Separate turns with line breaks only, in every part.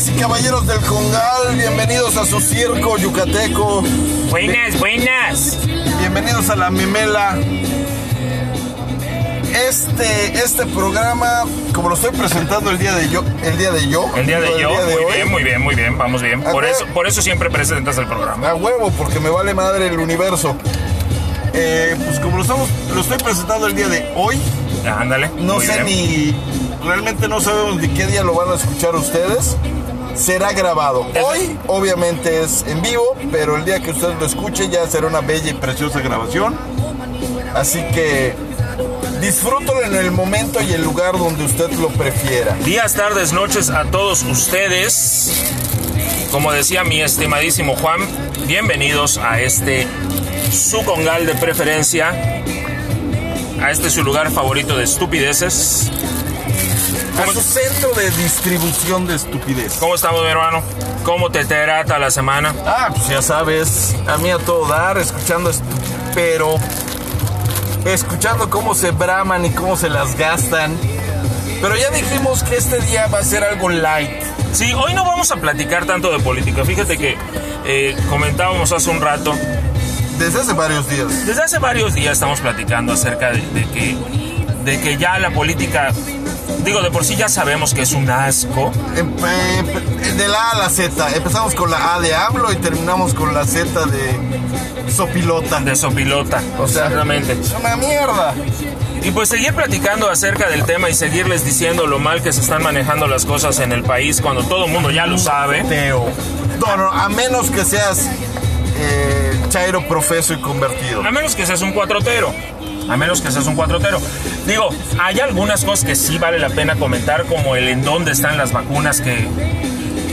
damas y caballeros del Congal? Bienvenidos a su circo yucateco.
Buenas, buenas.
Bienvenidos a la memela. Este, este programa, como lo estoy presentando el día de yo, el día de yo,
El día de yo, muy
hoy,
bien, muy bien, muy bien, vamos bien. Por eso, por eso siempre presentas el programa.
A huevo, porque me vale madre el universo. Eh, pues como lo estamos, lo estoy presentando el día de hoy,
Ándale.
no sé
bien.
ni, realmente no sabemos de qué día lo van a escuchar ustedes. Será grabado. Hoy, obviamente, es en vivo, pero el día que ustedes lo escuchen ya será una bella y preciosa grabación. Así que disfrútalo en el momento y el lugar donde usted lo prefiera.
Días, tardes, noches a todos ustedes. Como decía mi estimadísimo Juan, bienvenidos a este su congal de preferencia. A este su lugar favorito de estupideces.
A
¿Cómo,
su centro de distribución de estupidez.
cómo estamos, mi hermano? ¿Cómo te trata la semana?
Ah, pues ya sabes, a mí a todo dar, escuchando, pero escuchando cómo se braman y cómo se las gastan. Pero ya dijimos que este día va a ser algo light.
Sí, hoy no vamos a platicar tanto de política. Fíjate que eh, comentábamos hace un rato
Desde hace varios días.
Desde hace varios días estamos platicando acerca de, de que, de que ya la política, digo, de por sí ya sabemos que es un asco.
Em- em- De la A a la Z. Empezamos con la A de AMLO y terminamos con la Z de Sopilota.
De sopilota,
O sea,
exactamente.
Es una mierda.
Y pues seguir platicando acerca del tema y seguirles diciendo lo mal que se están manejando las cosas en el país cuando todo el mundo ya lo sabe.
Teo. No, no, a menos que seas eh, Chairo profeso y convertido.
A menos que seas un cuatrotero. A menos que seas un cuatrotero. Digo, hay algunas cosas que sí vale la pena comentar, como el en dónde están las vacunas que...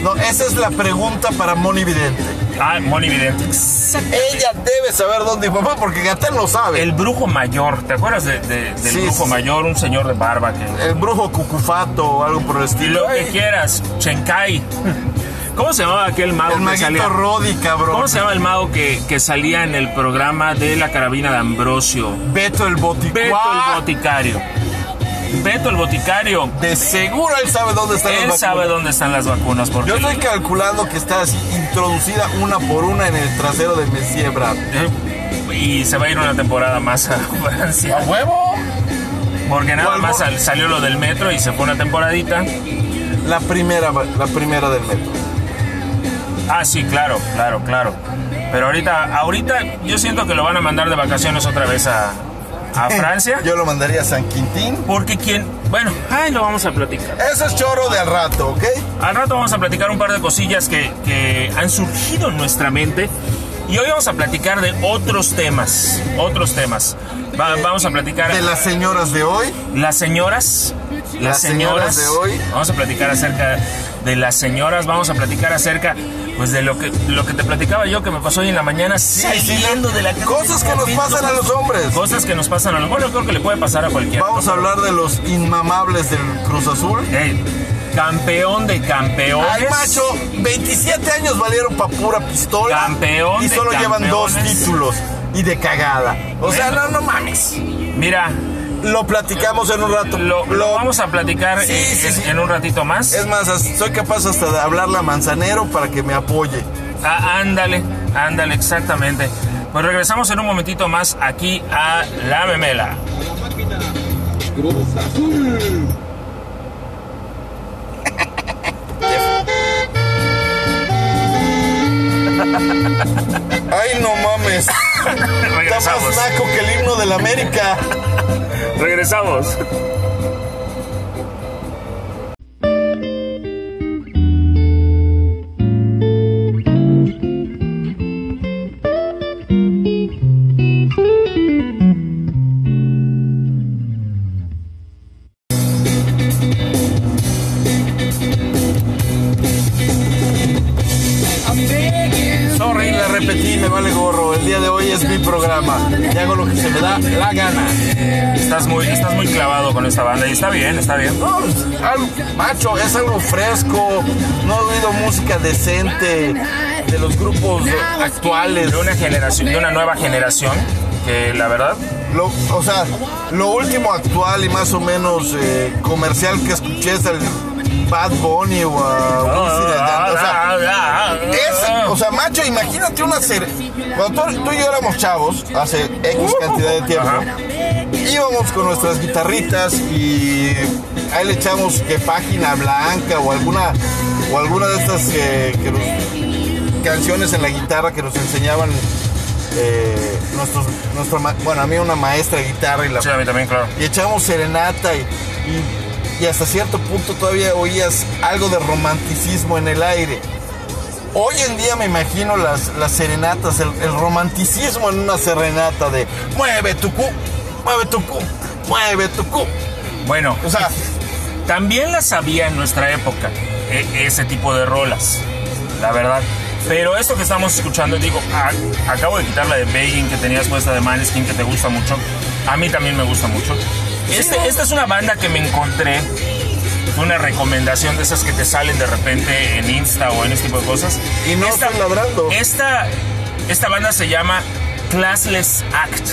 No, esa es la pregunta para Moni Vidente.
Ah, Moni Vidente.
Ella debe saber dónde papá porque Gatel lo sabe. El,
El brujo mayor, ¿te acuerdas de- de- del
Sí,
brujo
sí.
mayor? Un señor de barba que...
brujo cucufato o algo por el
Y
estilo.
lo que quieras, Chenkai. ¿Cómo se llamaba aquel mago
el
que salía?
Cabrón.
¿Cómo se llama el mago que, que salía en el programa de la carabina de Ambrosio?
Beto el boticuá.
Beto el boticario. Beto el boticario.
De seguro él sabe dónde están
Él
las
sabe
vacunas.
dónde están las vacunas porque
Yo estoy calculando que está así introducida una por una en el trasero de Messier Brad.
Eh, y se va a ir una temporada más a Francia.
huevo?
Porque nada
¿Cuál
más salió lo del metro y se fue una temporadita.
La primera, la primera del metro.
Ah, sí, claro, claro, claro. Pero ahorita, ahorita yo siento que lo van a mandar de vacaciones otra vez a, a Francia.
Yo lo mandaría a San Quintín.
Porque quien, bueno, ay, lo vamos a platicar.
Ese es choro de al rato, ¿ok?
Al rato vamos a platicar un par de cosillas que, que han surgido en nuestra mente. Y hoy vamos a platicar de otros temas, otros temas. Va- vamos a platicar
De las señoras de hoy.
las señoras, las,
Las señoras
señoras,
de hoy.
Vamos a platicar acerca de las señoras, vamos a platicar acerca pues de lo que lo que te platicaba yo que me pasó hoy en la mañana saliendo de la casa.
Cosas que nos pasan a los hombres.
Cosas que nos pasan a los bueno, creo que le puede pasar a cualquiera.
Vamos a hablar de los inmamables del Cruz Azul.
Campeón de campeones.
Ay, macho, 27 años valieron pa' pura pistola.
Campeón
Y
de
solo llevan dos títulos. Y de cagada. O sea, no, no mames.
Mira,
Lo platicamos en un rato.
lo, lo vamos a platicar
Sí,
eh,
sí,
en,
sí.
en un ratito más.
Es más, soy capaz hasta de hablarle a Manzanero para que me apoye.
Ah, ándale, ándale, exactamente. Pues regresamos en un momentito más aquí a La Memela.
Ay, no mames. Está más naco que el himno de la América.
Regresamos.
Programa. Y hago lo que se me da la gana.
Estás muy, estás muy clavado con esta banda y está bien, está bien.
No, es algo, macho, es algo fresco. No he oído música decente de los grupos actuales.
De una generación, de una nueva generación. que la verdad
Lo, o sea, lo último actual y más o menos eh, comercial que escuché es el Bad Bunny o a Wisin y Yandel. O sea, es, o sea, macho, imagínate una serie. Cuando tú, tú y yo éramos chavos, hace X cantidad de tiempo, íbamos con nuestras guitarritas y ahí le echamos que página blanca o alguna o alguna de estas que, que nos- canciones en la guitarra que nos enseñaban eh, nuestros, nuestro, bueno, a mí una maestra de guitarra y la
Sí, a mí también, claro.
y echábamos serenata y, y- y hasta cierto punto todavía oías algo de romanticismo en el aire. Hoy en día me imagino las, las serenatas, el, el romanticismo en una serenata de mueve tu cu, mueve tu cu, mueve tu cu.
Bueno,
O sea,
también las había en nuestra época, e- ese tipo de rolas, la verdad. Pero esto que estamos escuchando, digo, acabo de quitar la de Begging que tenías puesta de Maneskin que te gusta mucho. A mí también me gusta mucho. Este- esta es una banda que me encontré, una recomendación de esas que te salen de repente en Insta o en este tipo de cosas.
Y no estoy ladrando.
Esta, esta banda se llama Classless Act,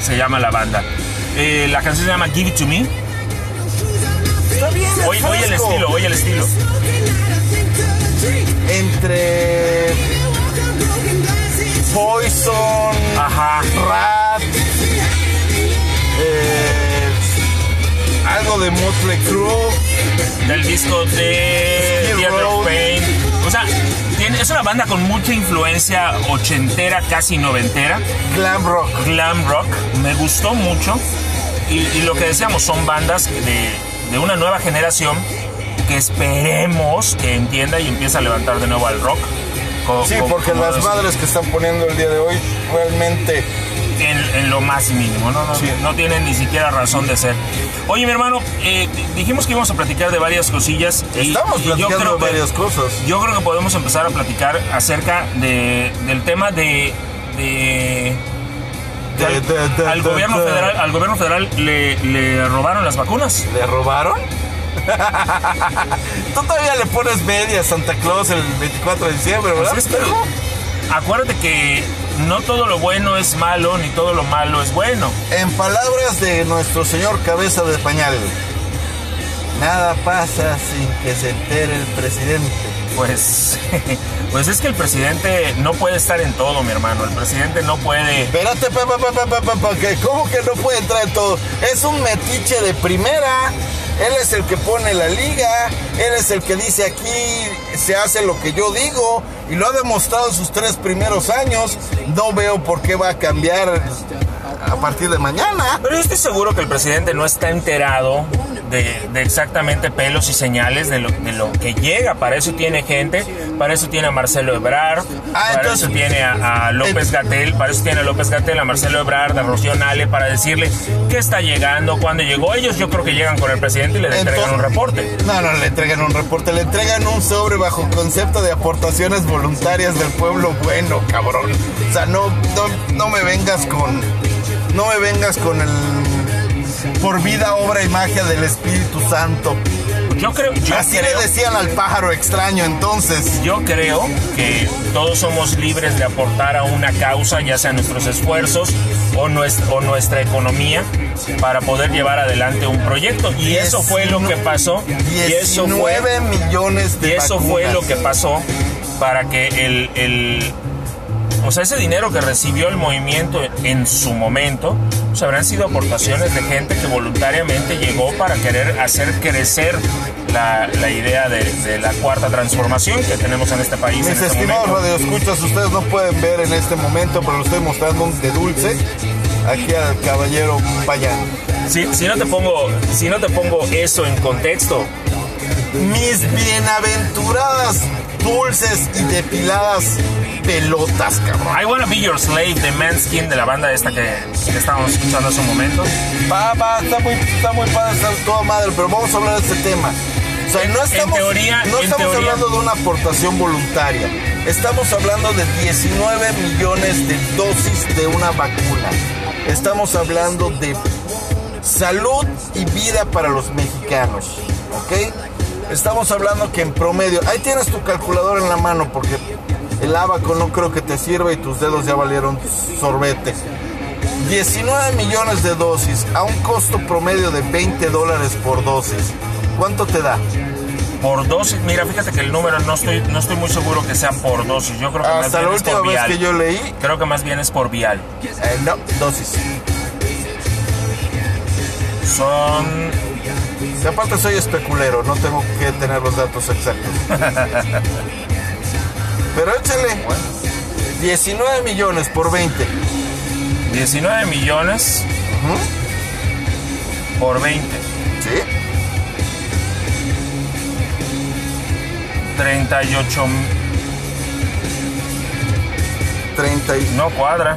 se llama la banda. Eh, la canción se llama Give It To Me.
está bien. es
Oye, oye el estilo, oye el estilo.
Entre Poison,
Ajá.
Rat, eh, algo de Motley Crue.
Del disco de Theater of Pain. O sea, tiene, es una banda con mucha influencia ochentera, casi noventera.
Glam rock.
Glam rock. Me gustó mucho. Y, y lo que decíamos, son bandas de, de una nueva generación que esperemos que entienda y empiece a levantar de nuevo al rock.
Sí, porque
como
las madres que están poniendo el día de hoy realmente
en, en lo más mínimo, ¿no? No,
Sí.
no tienen ni siquiera razón de ser. Oye, mi hermano, eh, dijimos que íbamos a platicar de varias cosillas. y-
estamos
y yo
platicando
creo
de
que-
varias cosas.
Yo creo que podemos empezar a platicar acerca de, del tema de... al,
de- de-
al
de-
gobierno
de-
federal, al gobierno federal le, le robaron las vacunas.
¿Le robaron? Tú todavía le pones media a Santa Claus el 24 de diciembre, ¿verdad?
Pues es que- acuérdate que no todo lo bueno es malo, ni todo lo malo es bueno.
En palabras de nuestro señor cabeza de pañal, nada pasa sin que se entere el presidente.
Pues, pues es que el presidente no puede estar en todo, mi hermano. El presidente no puede.
Espérate, pa, pa, que ¿cómo que no puede entrar en todo? Es un metiche de primera. Él es el que pone la liga. Él es el que dice aquí se hace lo que yo digo. Y lo ha demostrado en sus tres primeros años. No veo por qué va a cambiar a partir de mañana.
Pero yo estoy seguro que el presidente no está enterado de, de exactamente pelos y señales de lo, de lo que llega. Para eso tiene gente, para eso tiene a Marcelo Ebrard,
Ah,
para
entonces-
eso tiene a, a López Gatel, para eso tiene a López Gatel, a Marcelo Ebrard, a Rocío Nale, para decirle qué está llegando, cuando llegó. Ellos yo creo que llegan con el presidente y le entregan un reporte.
No, no le entregan un reporte, le entregan un sobre bajo concepto de aportaciones voluntarias del pueblo bueno, cabrón. O sea, no, no, no me vengas con. No me vengas con el. Por vida, obra y magia del Espíritu Santo.
Yo creo, yo
Así
creo,
le decían al pájaro extraño entonces.
yo creo que todos somos libres de aportar a una causa, ya sea nuestros esfuerzos o nuestra, o nuestra economía, para poder llevar adelante un proyecto. Y eso fue lo que pasó. Y eso fue,
19 millones de
y eso fue lo que pasó para que el, el- o sea, ese dinero que recibió el movimiento en su momento, pues habrán sido aportaciones de gente que voluntariamente llegó para querer hacer crecer la, la idea de, de la cuarta transformación que tenemos en este país. en
Mis
este
estimados radioescuchas, ustedes no pueden ver en este momento, pero lo estoy mostrando un de dulce aquí al caballero Payán.
Si, si no te pongo, si no te pongo eso en contexto,
Mis bienaventuradas, dulces y depiladas pelotas, cabrón.
I Wanna Be Your Slave de Manskin de la banda esta que, que estábamos escuchando hace un momento.
Va, va, está muy, está muy padre, está toda madre, pero vamos a hablar de este tema. O sea, no
En
estamos,
teoría-
no
en
estamos
teoría-
hablando de una aportación voluntaria. Estamos hablando de 19 millones de dosis de una vacuna. Estamos hablando de salud y vida para los mexicanos. ¿Ok? Estamos hablando que en promedio, ahí tienes tu calculador en la mano porque el abaco no creo que te sirva y tus dedos ya valieron sorbete. 19 millones de dosis a un costo promedio de 20 dólares por dosis. ¿Cuánto te da?
Por dosis, mira, fíjate que el número no estoy, no estoy muy seguro que sea por dosis. Yo creo que más
Hasta
bien
la
es por
vez
vial.
que yo leí,
Creo que más bien es por vial.
eh, no, dosis.
Son
Y aparte soy especulero, no tengo que tener los datos exactos. Pero échale. 19 millones por 20.
19 millones por 20.
¿Sí?
38. m-
30 y...
No cuadra.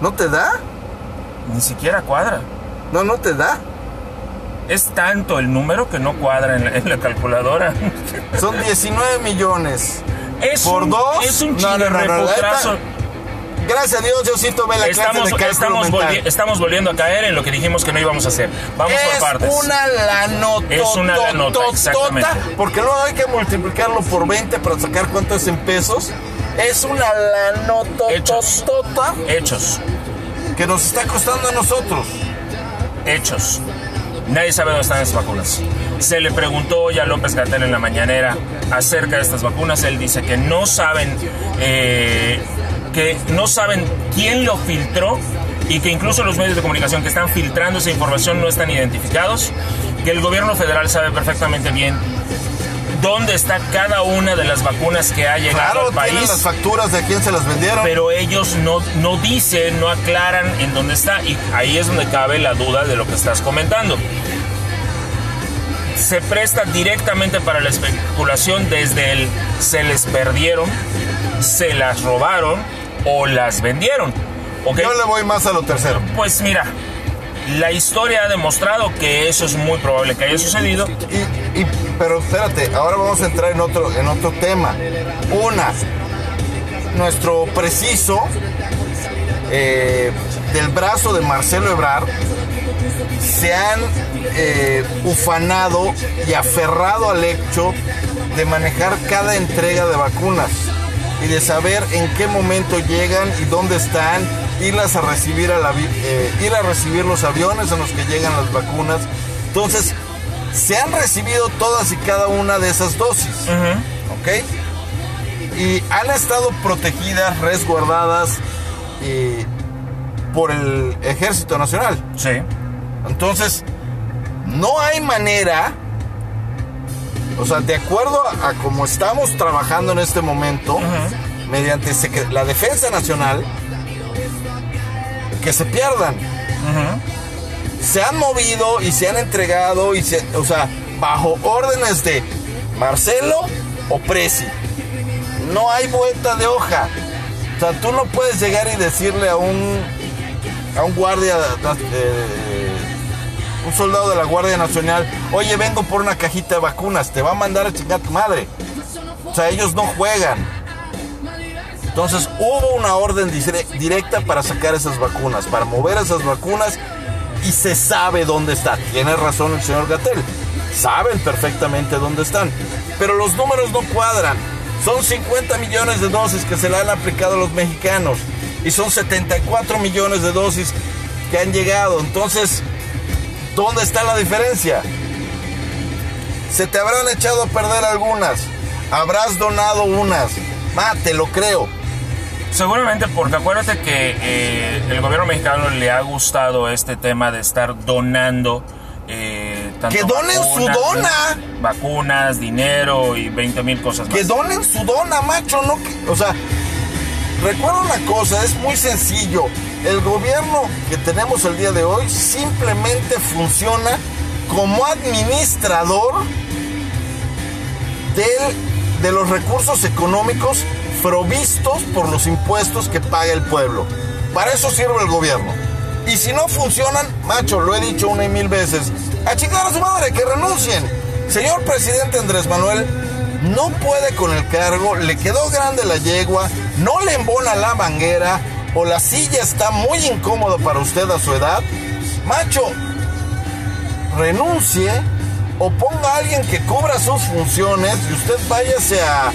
¿No te da?
Ni siquiera cuadra.
No, no te da.
Es tanto el número que no cuadra en la, en la calculadora.
Son 19 millones.
Es
¿Por
un,
dos?
Es un
No, no, no. Gracias a Dios, yo sí tomé la
Estamos,
clase de
estamos, volvi- estamos volviendo a caer en lo que dijimos que no íbamos a hacer. Vamos
es
por partes.
una lanota.
Es una lanota, exactamente.
Porque luego hay que multiplicarlo por 20 para sacar cuánto es en pesos. Es una lanota
Hechos. Hechos.
que nos está costando a nosotros.
Hechos. Nadie sabe dónde están esas vacunas. Se le preguntó hoy a López Gatel en la mañanera acerca de estas vacunas. Él dice que no saben, eh, que no saben quién lo filtró y que incluso los medios de comunicación que están filtrando esa información no están identificados. Que el gobierno federal sabe perfectamente bien dónde está cada una de las vacunas que ha llegado
Claro,
al
tienen
país
las facturas de a quién se las vendieron.
pero ellos no, no dicen, no aclaran en dónde está. Y ahí es donde cabe la duda de lo que estás comentando. Se presta directamente para la especulación desde el se les perdieron, se las robaron o las vendieron. ¿Ok?
Yo le voy más a lo tercero.
Pues mira, la historia ha demostrado que eso es muy probable que haya sucedido.
Y, y- pero espérate, ahora vamos a entrar en otro, en otro tema. Una, nuestro preciso eh, del brazo de Marcelo Ebrard se han eh, ufanado y aferrado al hecho de manejar cada entrega de vacunas y de saber en qué momento llegan y dónde están, irlas a recibir a la, eh, ir a recibir los aviones en los que llegan las vacunas. Entonces, se han recibido todas y cada una de esas dosis, ¿ok? Y han estado protegidas, resguardadas eh, por el Ejército Nacional.
Sí.
Entonces, no hay manera, o sea, de acuerdo a, a cómo estamos trabajando en este momento, mediante la Defensa Nacional, que se pierdan. Se han movido y se han entregado, y se, o sea, bajo órdenes de Marcelo o Presi. No hay vuelta de hoja. O sea, tú no puedes llegar y decirle a un a un guardia, eh, un soldado de la Guardia Nacional, oye, vengo por una cajita de vacunas, te va a mandar a chingar tu madre. O sea, ellos no juegan. Entonces hubo una orden dire- directa para sacar esas vacunas, para mover esas vacunas y se sabe dónde está. Tiene razón el señor Gatel. Saben perfectamente dónde están. Pero los números no cuadran. Son 50 millones de dosis que se le han aplicado a los mexicanos. Y son 74 millones de dosis que han llegado. Entonces, ¿dónde está la diferencia? Se te habrán echado a perder algunas. Habrás donado unas. Ma, te lo creo.
Seguramente porque acuérdate que eh, el gobierno mexicano le ha gustado este tema de estar donando. eh, tanto
¡Que donen su dona!
Vacunas, dinero y 20 mil cosas más.
Que donen su dona, macho, no O sea, recuerda una cosa, es muy sencillo. El gobierno que tenemos el día de hoy simplemente funciona como administrador del- de los recursos económicos provistos por los impuestos que paga el pueblo. Para eso sirve el gobierno. Y si no funcionan, macho, lo he dicho una y mil veces, a chingar a su madre, que renuncien. Señor presidente Andrés Manuel, no puede con el cargo, le quedó grande la yegua, no le embona la manguera, o la silla está muy incómoda para usted a su edad. Macho, renuncie o ponga a alguien que cubra sus funciones y usted váyase a,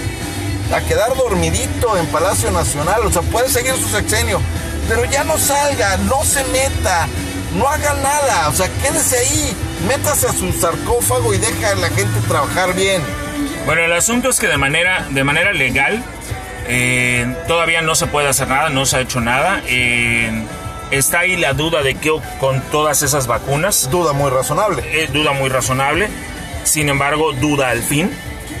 a quedar dormidito en Palacio Nacional. O sea, puede seguir su sexenio, pero ya no salga, no se meta, no haga nada, o sea, quédese ahí, métase a su sarcófago y deja a la gente trabajar bien.
Bueno, el asunto es que de manera, de manera legal eh, todavía no se puede hacer nada, no se ha hecho nada. Eh, está ahí la duda de qué con todas esas vacunas.
Duda muy razonable.
Eh, duda muy razonable. Sin embargo, duda al fin.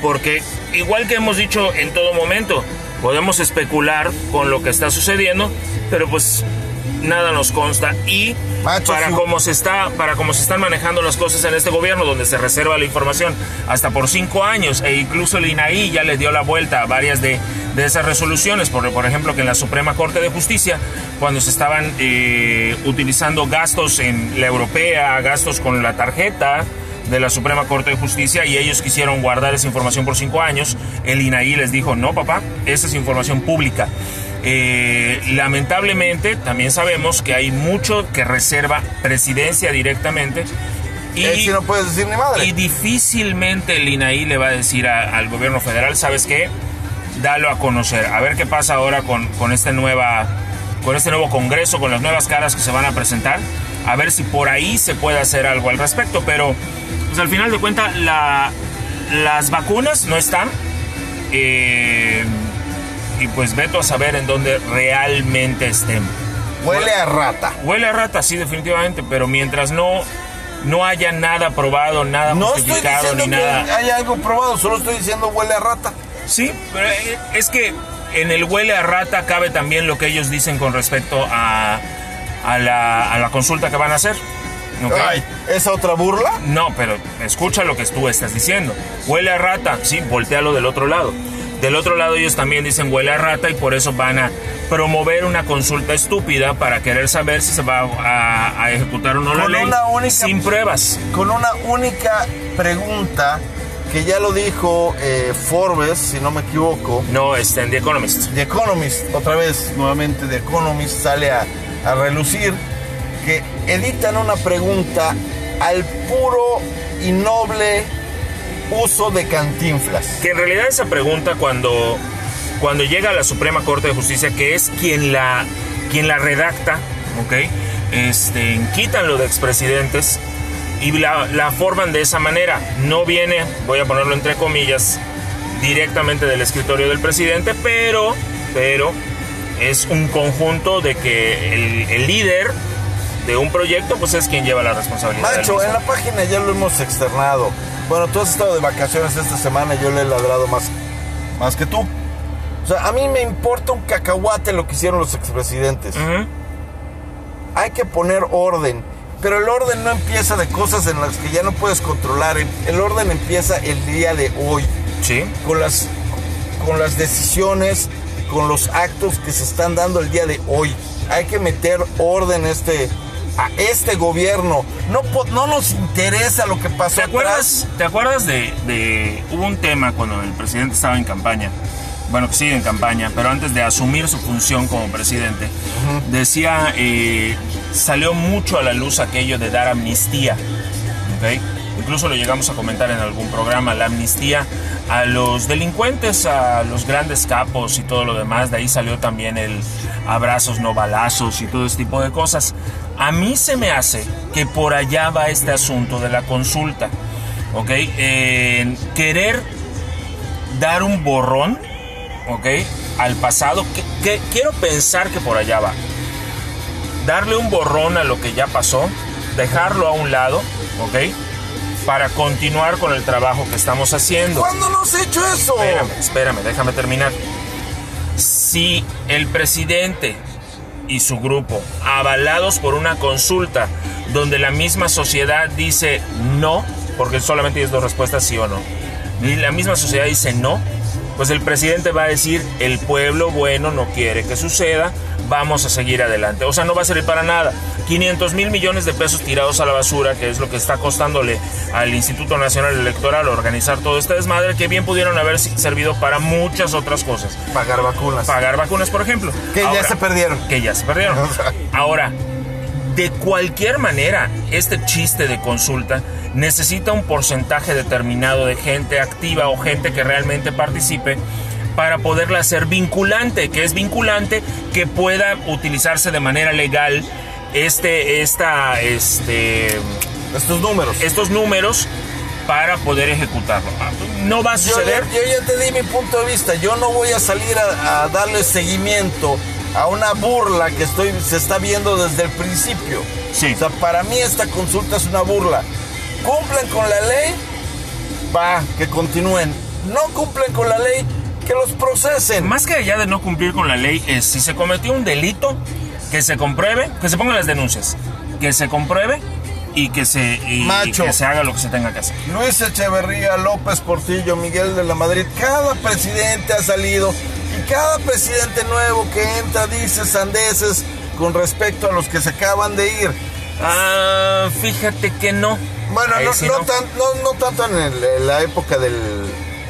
Porque igual que hemos dicho en todo momento, podemos especular con lo que está sucediendo, pero pues nada nos consta y para cómo se está para cómo se están manejando las cosas en este gobierno donde se reserva la información hasta por cinco años e incluso el INAI ya le dio la vuelta a varias de, de esas resoluciones por, por ejemplo que en la Suprema Corte de Justicia cuando se estaban eh, utilizando gastos en la europea gastos con la tarjeta de la Suprema Corte de Justicia y ellos quisieron guardar esa información por cinco años. El INAI les dijo, no, papá, esa es información pública. Eh, lamentablemente, también sabemos que hay mucho que reserva presidencia directamente.
Y, no puedes decir ni madre.
Y difícilmente el INAI le va a decir al gobierno federal, ¿sabes qué? Dalo a conocer. A ver qué pasa ahora con, con, este nueva, con este nuevo Congreso, con las nuevas caras que se van a presentar. A ver si por ahí se puede hacer algo al respecto. Pero, pues al final de cuentas, la, las vacunas no están. Eh, y pues veto a saber en dónde realmente estén.
Huele a rata.
Huele a rata, sí, definitivamente, pero mientras no no haya nada probado, nada no justificado ni nada.
Hay algo probado, solo estoy diciendo huele a rata.
Sí, pero es que en el huele a rata cabe también lo que ellos dicen con respecto a, a, la, a la consulta que van a hacer.
Ay, ¿Esa otra burla?
No, pero escucha lo que tú estás diciendo. Huele a rata, sí, voltealo del otro lado. Del otro lado ellos también dicen huele a rata y por eso van a promover una consulta estúpida para querer saber si se va a, ejecutar o no la ley sin pruebas.
Con una única pregunta que ya lo dijo eh, Forbes, si no me equivoco.
No, está en The Economist.
The Economist, otra vez, nuevamente The Economist sale a, a relucir que editan una pregunta al puro y noble uso de cantinflas?
Que en realidad esa pregunta cuando, cuando llega a la Suprema Corte de Justicia, que es quien la, quien la redacta, ¿ok? Este, quitan lo de expresidentes y la, forman de esa manera. No viene, voy a ponerlo entre comillas, directamente del escritorio del presidente, pero, pero es un conjunto de que el líder de un proyecto pues es quien lleva la responsabilidad.
Macho, en la página ya lo hemos externado. Bueno, tú has estado de vacaciones esta semana y yo le he ladrado más, más que tú. O sea, a mí me importa un cacahuate lo que hicieron los expresidentes. Hay que poner orden. Pero el orden no empieza de cosas en las que ya no puedes controlar. El orden empieza el día de hoy.
Sí.
Con las, con las decisiones, con los actos que se están dando el día de hoy. Hay que meter orden este, a este gobierno. No, no nos interesa lo que pasó.
¿Te acuerdas, ¿te acuerdas de, Hubo un tema cuando el presidente estaba en campaña. Bueno, que sigue en campaña, pero antes de asumir su función como presidente, decía, eh, salió mucho a la luz aquello de dar amnistía. Incluso lo llegamos a comentar en algún programa, la amnistía a los delincuentes, a los grandes capos y todo lo demás. De ahí salió también el abrazos, no balazos y todo ese tipo de cosas. A mí se me hace que por allá va este asunto de la consulta, ¿ok? querer dar un borrón, ¿ok? Al pasado, que, quiero pensar que por allá va. Darle un borrón a lo que ya pasó, dejarlo a un lado, ¿ok? Para continuar con el trabajo que estamos haciendo.
¿Cuándo nos he hecho eso?
Espérame, espérame, déjame terminar. Si el presidente y su grupo, avalados por una consulta donde la misma sociedad dice no, porque solamente hay dos respuestas, sí o no, y la misma sociedad dice no, pues el presidente va a decir, el pueblo bueno no quiere que suceda, vamos a seguir adelante. O sea, no va a servir para nada. 500 mil millones de pesos tirados a la basura, que es lo que está costándole al Instituto Nacional Electoral organizar todo este desmadre, que bien pudieron haber servido para muchas otras cosas.
Pagar vacunas.
Pagar vacunas, por ejemplo.
Que ya se perdieron.
Que ya se perdieron. Ahora, de cualquier manera, este chiste de consulta necesita un porcentaje determinado de gente activa o gente que realmente participe para poderla hacer vinculante, que es vinculante que pueda utilizarse de manera legal este, esta, este,
Estos números.
estos números para poder ejecutarlo. No va a
Yo
suceder.
yo ya te di mi punto de vista. Yo no voy a salir a, a darle seguimiento a una burla que estoy, se está viendo desde el principio.
Sí.
O sea, para mí esta consulta es una burla. Cumplen con la ley, va, que continúen. No cumplen con la ley, que los procesen.
Más que allá de no cumplir con la ley, es si se cometió un delito, que se compruebe, que se pongan las denuncias, que se compruebe y que se, y- y
Macho.
que se haga lo que se tenga que hacer.
Luis Echeverría, López Portillo, Miguel de la Madrid, cada presidente ha salido y cada presidente nuevo que entra dice sandeces con respecto a los que se acaban de ir.
Ah, fíjate que no.
Bueno, no,
sí
no tan- no- tanto en, el- en la época del,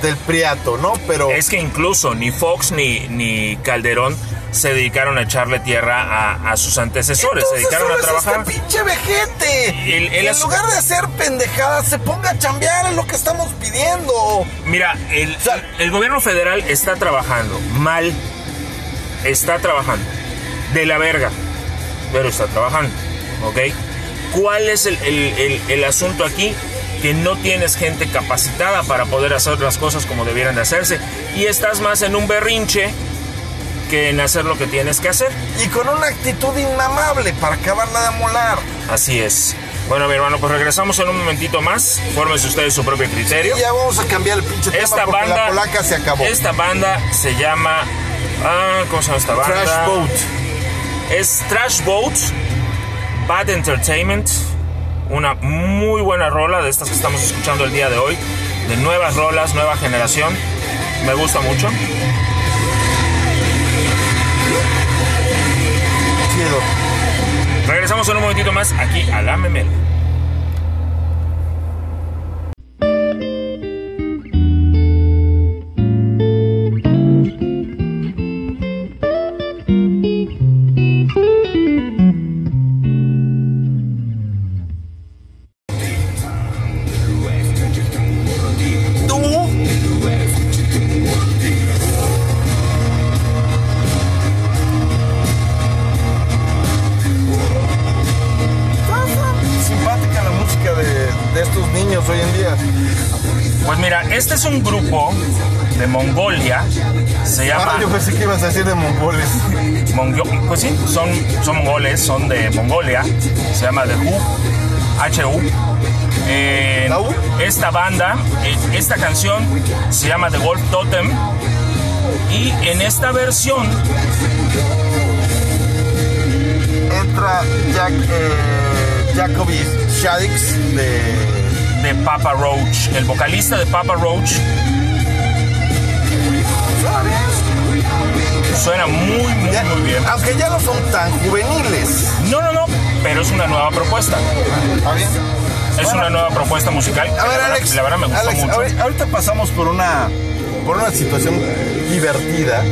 del Priato, ¿no? Pero
Es que incluso ni Fox ni, ni Calderón se dedicaron a echarle tierra a, a sus antecesores, se
Entonces
dedicaron a
solo es
trabajar.
Este pinche vejete.
El-
en lugar de hacer pendejadas, se ponga a chambear, es lo que estamos pidiendo.
Mira, el,
sea-
el gobierno federal está trabajando mal, está trabajando de la verga, pero está trabajando, ¿ok? ¿Cuál es el, el- el- el asunto aquí? Que no tienes gente capacitada para poder hacer las cosas como debieran de hacerse y estás más en un berrinche que en hacer lo que tienes que hacer.
Y con una actitud inmamable para acabarla de molar.
Así es. Bueno, mi hermano, pues regresamos en un momentito más. Fórmense ustedes su propio criterio.
Y ya vamos a cambiar el pinche tema
Esta
porque
banda,
la polaca se acabó.
Esta banda se llama. Ah, ¿Cómo se llama esta banda?
Trash Boat.
Es Trash Boat, Bad Entertainment. Una muy buena rola de estas que estamos escuchando el día de hoy. De nuevas rolas, nueva generación. Me gusta mucho. Regresamos en un momentito más aquí a la memela. Se llama The Who, H-U. Eh, esta banda, eh, esta canción se llama The Wolf Totem. Y en esta versión,
Entra Jack, eh, Jacoby Shaddix de.
de Papa Roach, el vocalista de Papa Roach, suena muy, muy,
Ya-
muy bien.
Aunque ya no son tan juveniles.
No, no, no, pero es una nueva propuesta.
¿Está bien?
Es una nueva propuesta musical.
A ver,
la, verdad-
Alex.
la verdad me gustó
Alex,
mucho.
ahori- ahorita pasamos por una, por una situación divertida.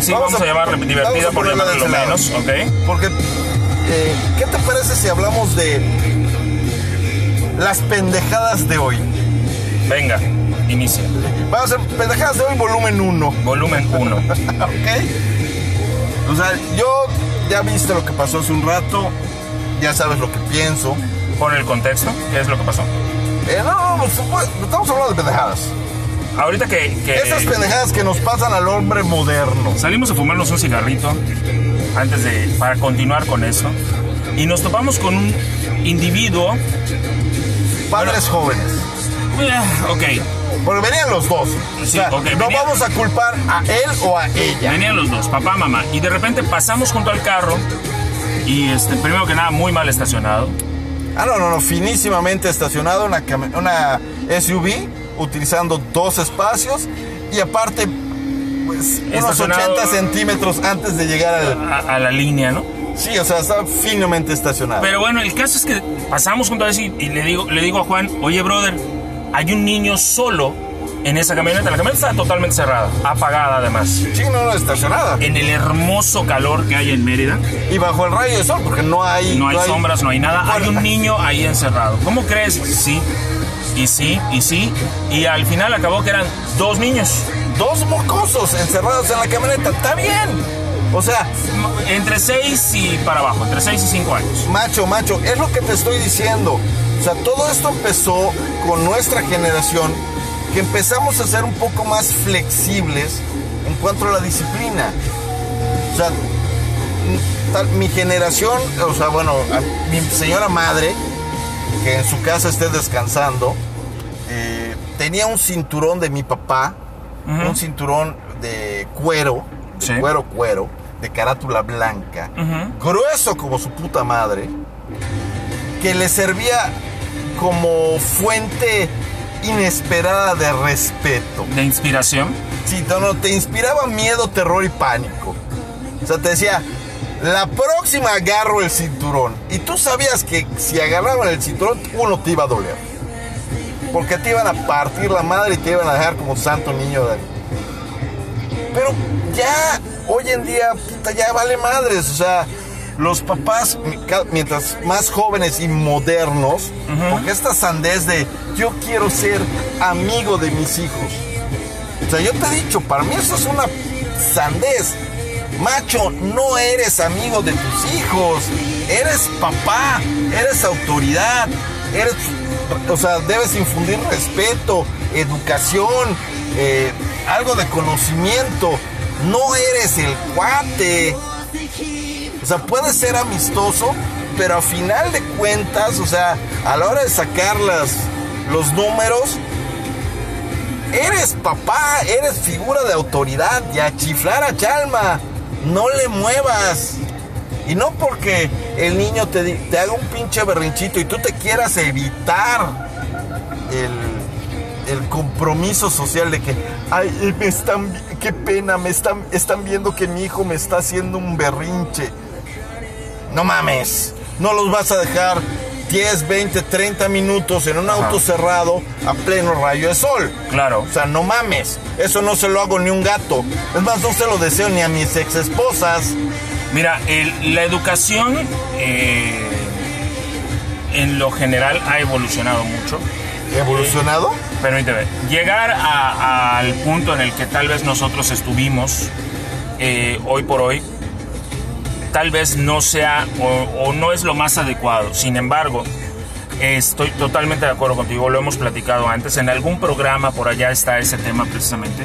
Sí, vamos, a, divertida
vamos a
por
ponerla
llamarle lo
de ese
menos, ¿ok?
Porque, eh, ¿qué te parece si hablamos de las pendejadas de hoy?
Venga, inicia.
Vamos a hacer pendejadas de hoy, volumen 1.
Volumen 1.
¿Ok? O sea, yo ya viste lo que pasó hace un rato, ya sabes lo que pienso.
Pon el contexto, ¿qué es lo que pasó?
Eh, no, no, pues, estamos hablando de pendejadas.
Ahorita que, que
Esas pendejadas que nos pasan al hombre moderno.
salimos a fumarnos un cigarrito antes de para continuar con eso y nos topamos con un individuo,
Padres jóvenes.
eh, ok,
Porque venían los dos. O
Sí,
sea,
ok,
no
venía-
vamos a culpar a él o a ella.
venían los dos, papá, mamá, y de repente pasamos junto al carro y este, primero que nada muy mal estacionado.
Ah, no, no, no. Finísimamente estacionado una, una SUV utilizando dos espacios y aparte, pues, unos
Estacionado-
80 centímetros antes de llegar al.
A, a la línea, ¿no?
Sí, o sea, está finamente estacionado.
Pero bueno, el caso es que pasamos junto a eso y, y le, digo, le digo a Juan, oye, brother, hay un niño solo en esa camioneta. La camioneta está totalmente cerrada, apagada además.
Sí, no, no, estacionada.
En el hermoso calor que hay en Mérida,
Y bajo el rayo de sol, porque no hay.
no hay sombras, no hay nada. Hay un niño ahí encerrado. ¿Cómo crees? Sí, y sí, y sí. Y al final acabó que eran dos niños.
dos mocosos encerrados en la camioneta. Está bien. O sea,
Entre 6 y para abajo, entre 6 y 5 años.
macho, macho, es lo que te estoy diciendo. O sea, todo esto empezó con nuestra generación, que empezamos a ser un poco más flexibles en cuanto a la disciplina. O sea, tal- mi generación, o sea, bueno, a- mi señora madre, que en su casa esté descansando, eh, tenía un cinturón de mi papá, un cinturón de cuero, de
Sí.
cuero, cuero, de carátula blanca, grueso como su puta madre, que le servía como fuente inesperada de respeto.
De inspiración.
Sí, no, no, te inspiraba miedo, terror y pánico. O sea, te decía, la próxima agarro el cinturón. Y tú sabías que si agarraban el cinturón, uno te iba a doler. Porque te iban a partir la madre y te iban a dejar como santo niño de... Pero ya, hoy en día, puta, ya vale madres. O sea, los papás, mientras más jóvenes y modernos, porque esta sandez de yo quiero ser amigo de mis hijos. O sea, yo te he dicho, para mí eso es una sandez. Macho, no eres amigo de tus hijos. Eres papá, eres autoridad, eres, o sea, debes infundir respeto, educación, eh, algo de conocimiento. No eres el cuate. O sea, puedes ser amistoso, pero a final de cuentas, o sea, a la hora de sacar las, los números, eres papá, eres figura de autoridad y a chiflar a Chalma. No le muevas. Y no porque el niño te, te haga un pinche berrinchito y tú te quieras evitar el, el compromiso social de que, ay, me están, qué pena, me están, están viendo que mi hijo me está haciendo un berrinche. No mames, no los vas a dejar 10, 20, 30 minutos en un auto cerrado a pleno rayo de sol.
Claro.
O sea, no mames, eso no se lo hago ni un gato. Es más, no se lo deseo ni a mis ex esposas.
Mira, el- la educación eh, en lo general ha evolucionado mucho.
¿Evolucionado?
Permíteme, llegar al punto en el que tal vez nosotros estuvimos eh, hoy por hoy, tal vez no sea o, no es lo más adecuado. Sin embargo, estoy totalmente de acuerdo contigo, lo hemos platicado antes, en algún programa por allá está ese tema precisamente,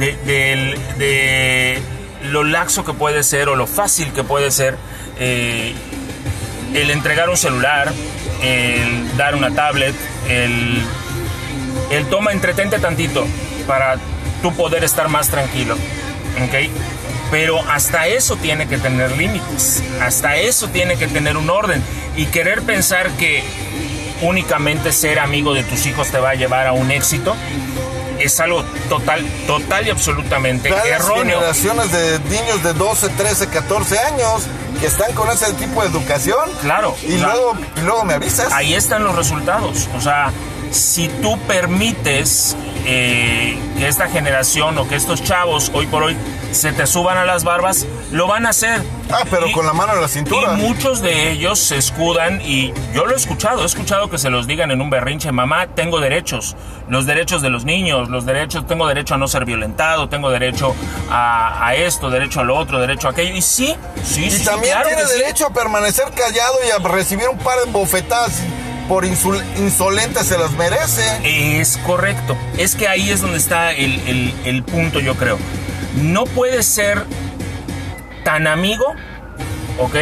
de, del- de lo laxo que puede ser o lo fácil que puede ser eh, el entregar un celular, el dar una tablet, el, el toma entretente tantito para tú poder estar más tranquilo, ¿ok? Pero hasta eso tiene que tener límites, hasta eso tiene que tener un orden y querer pensar que únicamente ser amigo de tus hijos te va a llevar a un éxito es algo total, total y absolutamente
las
erróneo.
generaciones de niños de 12, 13, 14 años que están con ese tipo de educación.
Claro.
Y luego, y luego me avisas.
ahí están los resultados. O sea, si tú permites eh, que esta generación o que estos chavos hoy por hoy se te suban a las barbas, lo van a hacer.
Ah, pero
Y-
con la mano en la
Y
cintura.
muchos de ellos se escudan y yo lo he escuchado, he escuchado que se los digan en un berrinche, mamá, tengo derechos, los derechos de los niños, los derechos, tengo derecho a no ser violentado, tengo derecho a, a esto, derecho a lo otro, derecho a aquello. Y sí, sí,
Y
sí, sí,
también
claro
tiene
sí.
derecho a permanecer callado y a recibir un par de bofetadas por insolente se las merece.
Es correcto. Es que ahí es donde está el, el- el punto, yo creo. No puedes ser tan amigo, ¿ok?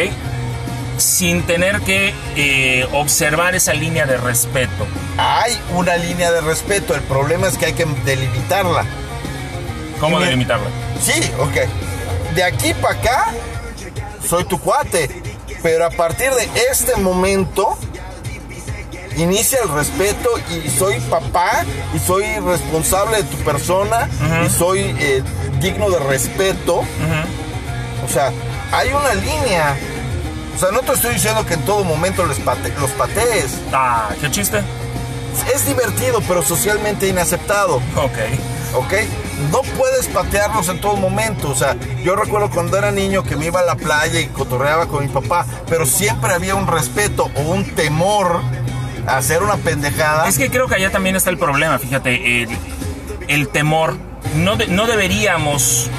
Sin tener que eh, observar esa línea de respeto.
Hay una línea de respeto, el problema es que hay que delimitarla.
¿Cómo
me-
delimitarla?
Sí, ok. De aquí para acá, soy tu cuate. Pero a partir de este momento, inicia el respeto y soy papá y soy responsable de tu persona y soy eh, digno de respeto. O sea, hay una línea. O sea, no te estoy diciendo que en todo momento les pate- los patees.
Ah, qué chiste.
Es divertido, pero socialmente inaceptado.
Ok.
¿ok? No puedes patearlos en todo momento. O sea, yo recuerdo cuando era niño que me iba a la playa y cotorreaba con mi papá, pero siempre había un respeto o un temor hacer una pendejada.
Es que creo que allá también está el problema, fíjate, el, el temor no, de- no deberíamos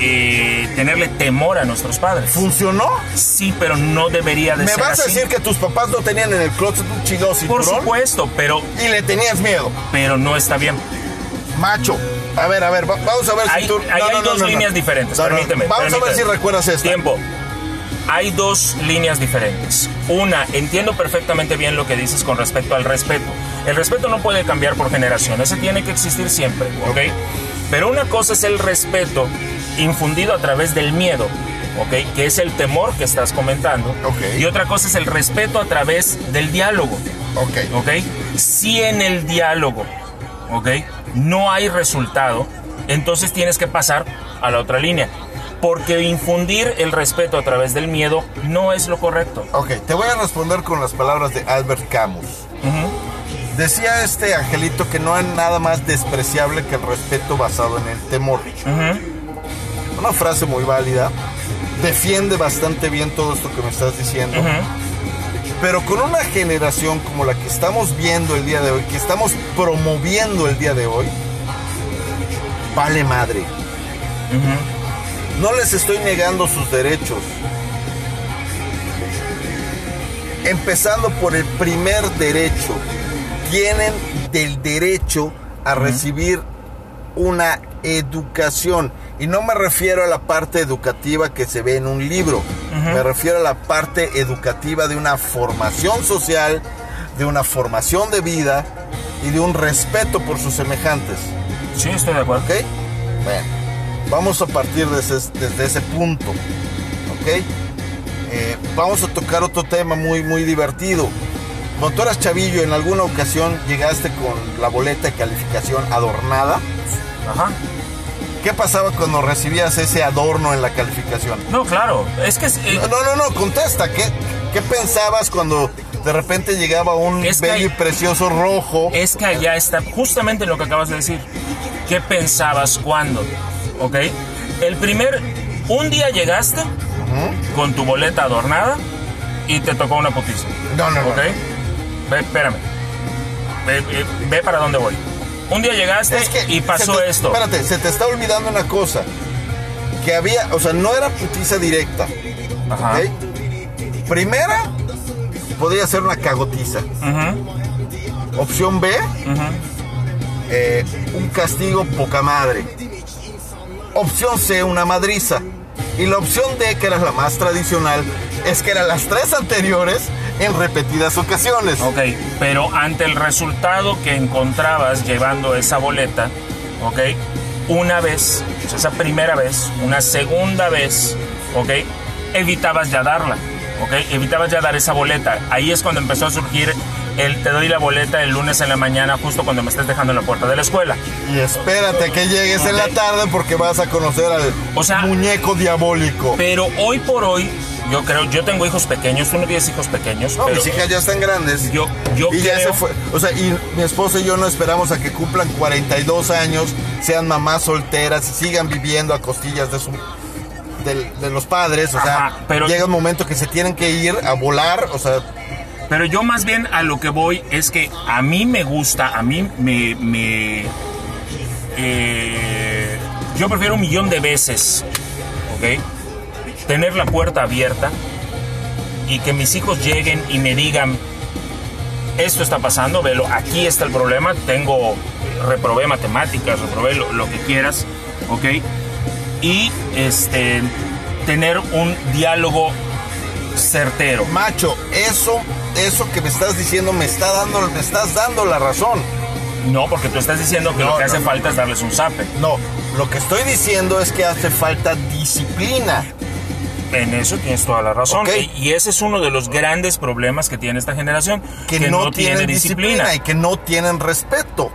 eh, tenerle temor a nuestros padres.
¿Funcionó?
Sí, pero no debería de
¿Me
ser
vas a
así.
decir que tus papás no tenían en el closet un chingado
Por supuesto, pero,
Y le tenías miedo.
pero no está bien.
Macho. A ver, a ver, va- vamos a ver
Hay,
si tú...
ahí
no,
hay
no, no,
dos líneas diferentes, permíteme.
Vamos a ver si recuerdas esta.
Tiempo. Hay dos líneas diferentes. Una, entiendo perfectamente bien lo que dices con respecto al respeto. El respeto no puede cambiar por generación, ese tiene que existir siempre, ¿ok? Pero una cosa es el respeto infundido a través del miedo, ¿ok? Que es el temor que estás comentando. Y otra cosa es el respeto a través del diálogo.
Ok.
¿ok? Si en el diálogo, ¿ok? No hay resultado, entonces tienes que pasar a la otra línea. Porque infundir el respeto a través del miedo no es lo correcto.
Ok, te voy a responder con las palabras de Albert Camus. Decía este angelito que no hay nada más despreciable que el respeto basado en el temor. Una frase muy válida. Defiende bastante bien todo esto que me estás diciendo. Pero con una generación como la que estamos viendo el día de hoy, que estamos promoviendo el día de hoy, vale madre. No les estoy negando sus derechos. Empezando por el primer derecho. Tienen del derecho a recibir una educación. Y no me refiero a la parte educativa que se ve en un libro. Me refiero a la parte educativa de una formación social, de una formación de vida y de un respeto por sus semejantes.
Sí, estoy de acuerdo.
¿Ok? Bueno, vamos a partir desde, ese- desde ese punto. ¿Ok? Eh, vamos a tocar otro tema muy, muy divertido. Cuando tú eras chavillo, en alguna ocasión llegaste con la boleta de calificación adornada.
Ajá.
¿Qué pasaba cuando recibías ese adorno en la calificación?
No, claro. Es que eh,
No, no, no, contesta. ¿Qué, qué pensabas cuando de repente llegaba un
Es que
bello y
hay-
precioso rojo?
es que allá está justamente lo que acabas de decir. ¿Qué pensabas cuando? ¿Ok? El primer, un día llegaste con tu boleta adornada y te tocó una putiza.
No, no, no.
Ve, espérame. Ve, ve- ve para dónde voy. Un día llegaste
Es que
y pasó
te-
esto.
Espérate, se te está olvidando una cosa. Que había, o sea, no era putiza directa.
Ajá.
¿ok? Primera, podría ser una cagotiza.
Ujú,
Opción B, eh, un castigo poca madre. Opción C, una madriza. Y la opción D, que era la más tradicional, es que eran las tres anteriores en repetidas ocasiones.
Ok, pero ante el resultado que encontrabas llevando esa boleta, una vez, esa primera vez, una segunda vez, evitabas ya darla, ok, evitabas ya dar esa boleta. Ahí es cuando empezó a surgir el te doy la boleta el lunes en la mañana, justo cuando me estés dejando en la puerta de la escuela.
Y espérate a que llegues en la tarde porque vas a conocer al
O sea-
muñeco diabólico.
Pero hoy por hoy, yo creo, yo tengo hijos pequeños, tú no tienes hijos pequeños,
No,
pero
mis hijas ya están grandes.
yo, yo
y ya se fue. O sea, y mi esposa y yo no esperamos a que cumplan 42 años, sean mamás solteras y sigan viviendo a costillas de su de, los padres. O sea,
Ajá, pero-
llega un momento que se tienen que ir a volar. O sea,
Pero yo más bien a lo que voy es que a mí me gusta, a mí me... me eh, yo prefiero un millón de veces, ¿ok? Tener la puerta abierta y que mis hijos lleguen y me digan, esto está pasando, velo, aquí está el problema, tengo, reprobé matemáticas, reprobé lo, lo que quieras, ¿ok? Y este, tener un diálogo certero.
macho, eso, eso que me estás diciendo me está dando, me estás dando la razón.
No, porque tú estás diciendo que
No,
lo que
no,
hace
no.
falta es darles un zape.
No, lo que estoy diciendo es que hace falta disciplina.
En eso tienes toda la razón. Y, ese es uno de los grandes problemas que tiene esta generación,
que, no, tienen disciplina. y que no tienen respeto.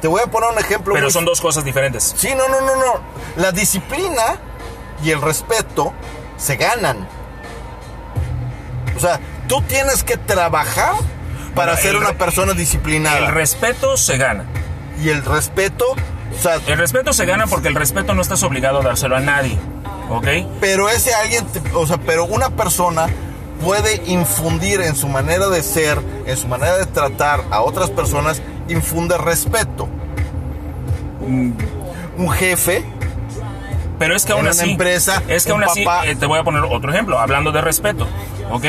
Te voy a poner un ejemplo.
Pero
muy-
son dos cosas diferentes.
Sí, no, no, no, no. La disciplina y el respeto se ganan. O sea, tú tienes que trabajar para ser una persona disciplinada.
El respeto se gana.
y el respeto, o sea,
El respeto se gana porque el respeto no estás obligado a dárselo a nadie. ¿Ok?
pero ese alguien, o sea, pero una persona puede infundir en su manera de ser, en su manera de tratar a otras personas, infunde respeto. un jefe.
Pero es que aún
En una
así,
empresa,
es que aún así, eh, te voy a poner otro ejemplo, hablando de respeto, ¿ok?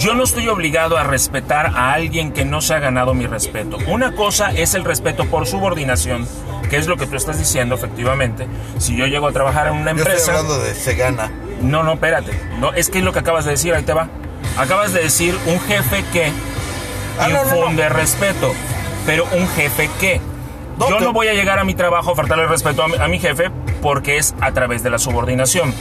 Yo no estoy obligado a respetar a alguien que no se ha ganado mi respeto. Una cosa es el respeto por subordinación, que es lo que tú estás diciendo, efectivamente. Si yo llego a trabajar en una
Yo estoy
empresa,
hablando de se gana.
no, no, espérate, no, es que es lo que acabas de decir, ahí te va. Acabas de decir un jefe que
Ah, no, no, no.
infunde respeto, pero un jefe que
No,
yo no voy a llegar a mi trabajo a faltarle respeto a mi, a mi jefe porque es a través de la subordinación.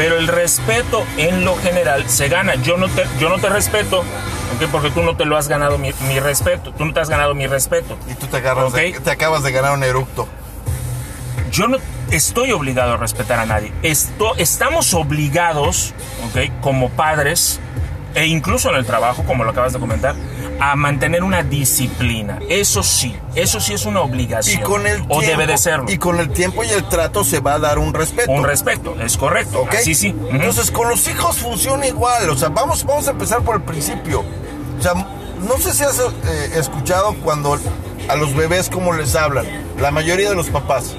Pero el respeto en lo general se gana. Yo no te, yo no te respeto ¿ok? porque tú no te lo has ganado mi, mi respeto. Tú no te has ganado mi respeto.
Y tú te, agarras de-
Ok.
te acabas de ganar un eructo.
Yo no estoy obligado a respetar a nadie. Esto, estamos obligados, ¿ok? como padres, e incluso en el trabajo, como lo acabas de comentar, a mantener una disciplina. Eso sí, eso sí es una
Y
obligación.
con el
o
tiempo,
debe de serlo.
Y con el tiempo y el trato se va a dar un respeto.
Un respeto, es correcto.
¿Ok?
Así sí. Ujú.
Entonces, con los hijos funciona igual. O sea, vamos, vamos a empezar por el principio. O sea, no sé si has eh, escuchado cuando a los bebés cómo les hablan. La mayoría de los papás.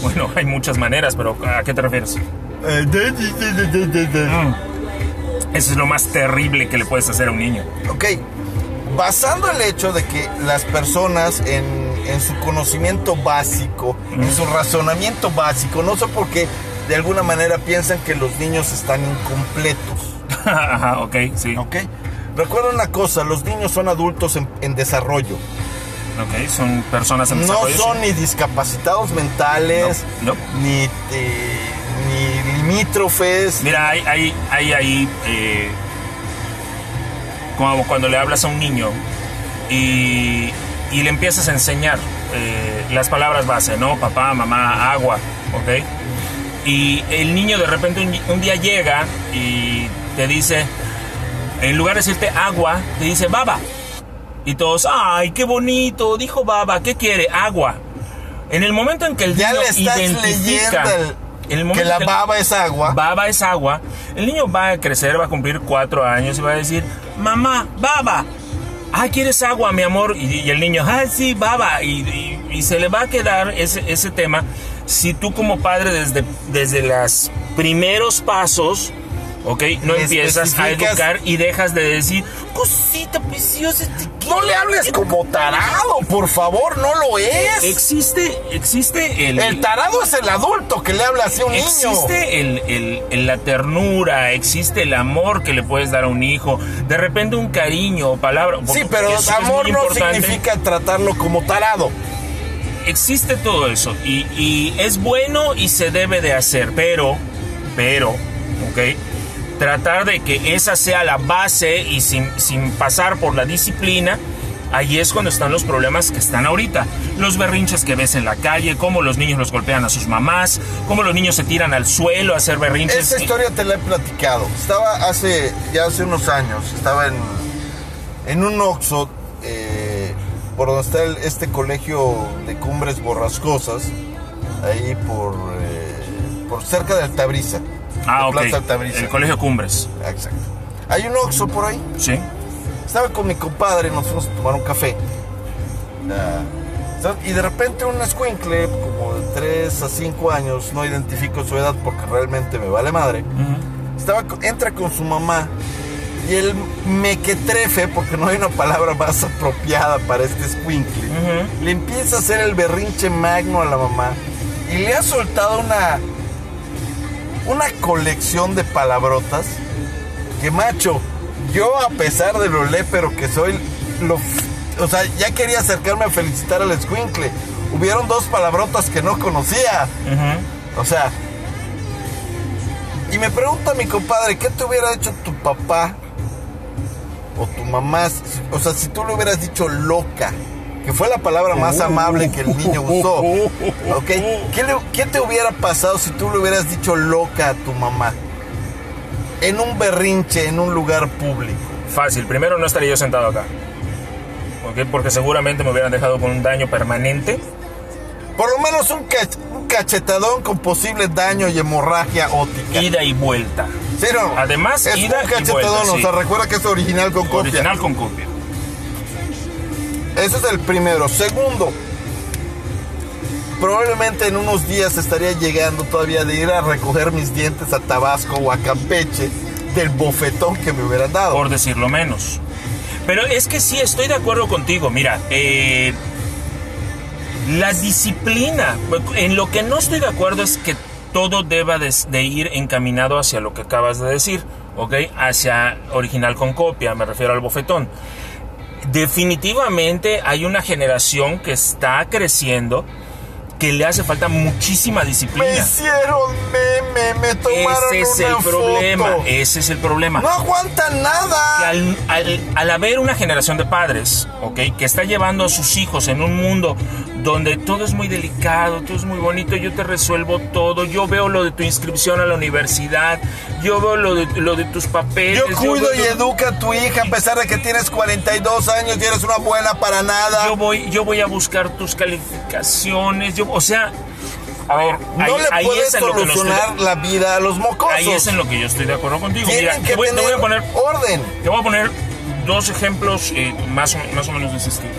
Bueno, hay muchas maneras, pero ¿a qué te refieres?
Eh.
Mm. Eso es lo más terrible que le puedes hacer a un niño.
Ok, basando el hecho de que las personas en, en su conocimiento básico, en su razonamiento básico, no sé por qué, de alguna manera piensan que los niños están incompletos.
Ajá, ok, sí.
Ok, recuerda una cosa, los niños son adultos en, en desarrollo.
Ok, son personas en
No
desarrollo.
son
sí.
ni discapacitados mentales,
No, no.
Ni, eh, ni limítrofes.
Mira, hay, hay, hay ahí, eh, como cuando le hablas a un niño y, y le empiezas a enseñar eh, las palabras base, ¿no? Papá, mamá, agua, ¿ok? Y el niño de repente un, un día llega y te dice, en lugar de decirte agua, te dice baba. Y todos, ay, qué bonito, dijo baba, ¿qué quiere? Agua. En el momento en que el
Ya
niño
le estás
identifica
leyendo el-
en el
que la baba es agua.
Baba es agua. El niño va a crecer, va a cumplir cuatro años y va a decir, mamá, baba. Ah, ¿quieres agua, mi amor? Y, y el niño, ah, sí, baba. Y, y- y se le va a quedar ese, ese tema si tú como padre desde, desde los primeros pasos, ¿ok? No empiezas a educar y dejas de decir, cosita preciosa. te
No
quiero".
le hables como tarado, por favor, no lo es.
Existe, existe el...
El tarado es el adulto que le habla así a un niño.
Existe el, el- el- la ternura, existe el amor que le puedes dar a un hijo, de repente un cariño o palabra.
Sí, pero amor no
importante.
significa tratarlo como tarado.
Existe todo eso y, y es bueno y se debe de hacer, pero, pero, ¿ok? Tratar de que esa sea la base y sin, sin pasar por la disciplina. Ahí es cuando están los problemas que están ahorita. Los berrinches que ves en la calle, cómo los niños los golpean a sus mamás, cómo los niños se tiran al suelo a hacer berrinches.
Esta historia te la he platicado. Estaba hace, ya hace unos años, estaba en, en un Oxxo, eh, por donde está este colegio de cumbres borrascosas, ahí por, eh, por cerca de Altabrisa.
Ah, ok.
Plaza Altabrisa.
El Colegio Cumbres.
Exacto. Hay un Oxxo por ahí.
Sí.
Estaba con mi compadre, nos fuimos a tomar un café. Y de repente un escuincle, como de 3 a 5 años, no identifico su edad porque realmente me vale madre. Estaba, entra con su mamá y el mequetrefe, porque no hay una palabra más apropiada para este escuincle, le empieza a hacer el berrinche magno a la mamá y le ha soltado una, una colección de palabrotas que macho, yo a pesar de lo lépero que soy, lo, o sea, ya quería acercarme a felicitar al escuincle. Hubieron dos palabrotas que no conocía. O sea, y me pregunta mi compadre, ¿qué te hubiera hecho tu papá o tu mamá? O sea, si tú le hubieras dicho loca, que fue la palabra más amable que el niño usó, ¿ok? ¿Qué, le- qué te hubiera pasado si tú le hubieras dicho loca a tu mamá? En un berrinche, en un lugar público.
Fácil. Primero no estaría yo sentado acá. ¿Ok? Porque seguramente me hubieran dejado con un daño permanente.
Por lo menos un, cach- un cachetadón con posible daño y hemorragia óptica.
Ida y vuelta.
¿Sí, no?
Además,
es
ida
un
y
cachetadón,
vuelta,
o
sí.
sea, recuerda que es original con copia.
Original con copia.
Ese es el primero. Segundo, probablemente en unos días estaría llegando todavía de ir a recoger mis dientes a Tabasco o a Campeche del bofetón que me hubieran dado.
Por decirlo menos. Pero es que sí, estoy de acuerdo contigo. Mira, eh, la disciplina, en lo que no estoy de acuerdo es que todo deba de, ir encaminado hacia lo que acabas de decir, ¿ok? Hacia original con copia, me refiero al bofetón. Definitivamente hay una generación que está creciendo que le hace falta muchísima disciplina.
Me hicieron meme, me tomaron
Ese es
una
el problema, ese es el problema.
No aguantan nada.
Que al, al- al haber una generación de padres, ¿ok? Que está llevando a sus hijos en un mundo donde todo es muy delicado, todo es muy bonito, yo te resuelvo todo, yo veo lo de tu inscripción a la universidad, yo veo lo de, lo de tus papeles.
Yo cuido y educa a tu hija a pesar de que tienes 42 años y eres una buena para nada.
Yo voy, yo voy a buscar tus calificaciones, yo, o sea, a ver,
no
ahí,
le
ahí
puedes
es estoy
solucionar la vida a los mocosos.
ahí es en lo que yo estoy de acuerdo contigo. Mira,
que
te voy, te voy a poner
orden.
Te voy a poner dos ejemplos eh, más, o, más o menos de ese estilo.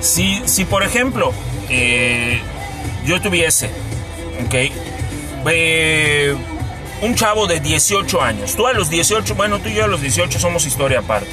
Si, si por ejemplo, eh, yo tuviese, ok, eh, un chavo de 18 años, tú a los 18, bueno, tú y yo a los 18 somos historia aparte.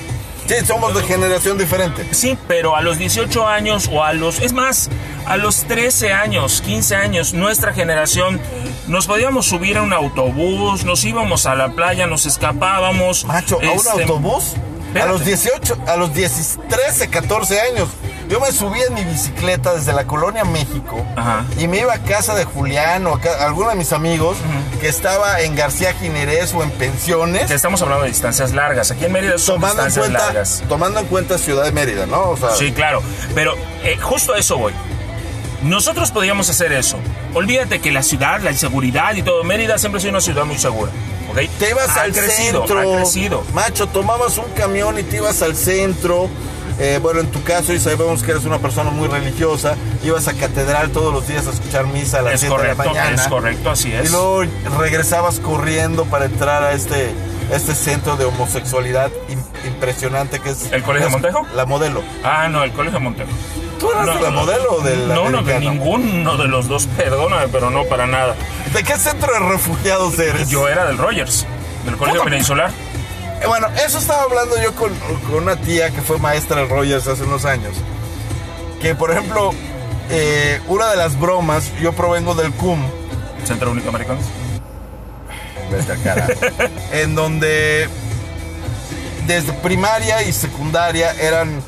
Sí, somos de generación diferente.
Sí, pero a los 18 años o a los, es más, a los 13 años, 15 años, nuestra generación, nos podíamos subir a un autobús, nos íbamos a la playa, nos escapábamos.
Macho, ¿a un
este,
autobús? A los 18, a los 10, 13, 14 años. Yo me subí en mi bicicleta desde la colonia México
Ajá.
y me iba a casa de Julián o a, alguno de mis amigos que estaba en García Jiménez o en pensiones.
Que estamos hablando de distancias largas. Aquí en Mérida son
Tomando en,
distancias
cuenta,
largas.
tomando en cuenta Ciudad de Mérida, ¿no? O sea,
Sí, claro. Pero eh, justo a eso voy. Nosotros podríamos hacer eso. Olvídate que la ciudad, la inseguridad y todo, Mérida siempre ha sido una ciudad muy segura. ¿ok?
Te ibas
ha
al
crecido,
centro.
Ha crecido.
Macho, tomabas un camión y te ibas al centro. Eh, bueno, en tu caso, y sabemos que eres una persona muy religiosa, ibas a catedral todos los días a escuchar misa a las
Es
7 de la mañana.
es correcto, así es.
Y luego regresabas corriendo para entrar a este, este centro de homosexualidad im- impresionante que es...
¿El Colegio
es
Montejo?
La modelo.
Ah, no, el Colegio Montejo.
¿Tú eras de la modelo o del
No, no, de ninguno de los dos, perdóname, pero no para nada.
¿De qué centro de refugiados eres?
Yo era del Rogers, del Colegio
Puta.
Peninsular.
Eh, Bueno, eso estaba hablando yo con, con una tía que fue maestra de Rogers hace unos años. Que, por ejemplo, eh, una de las bromas, yo provengo del CUM,
Centro Único Americano.
En donde desde primaria y secundaria eran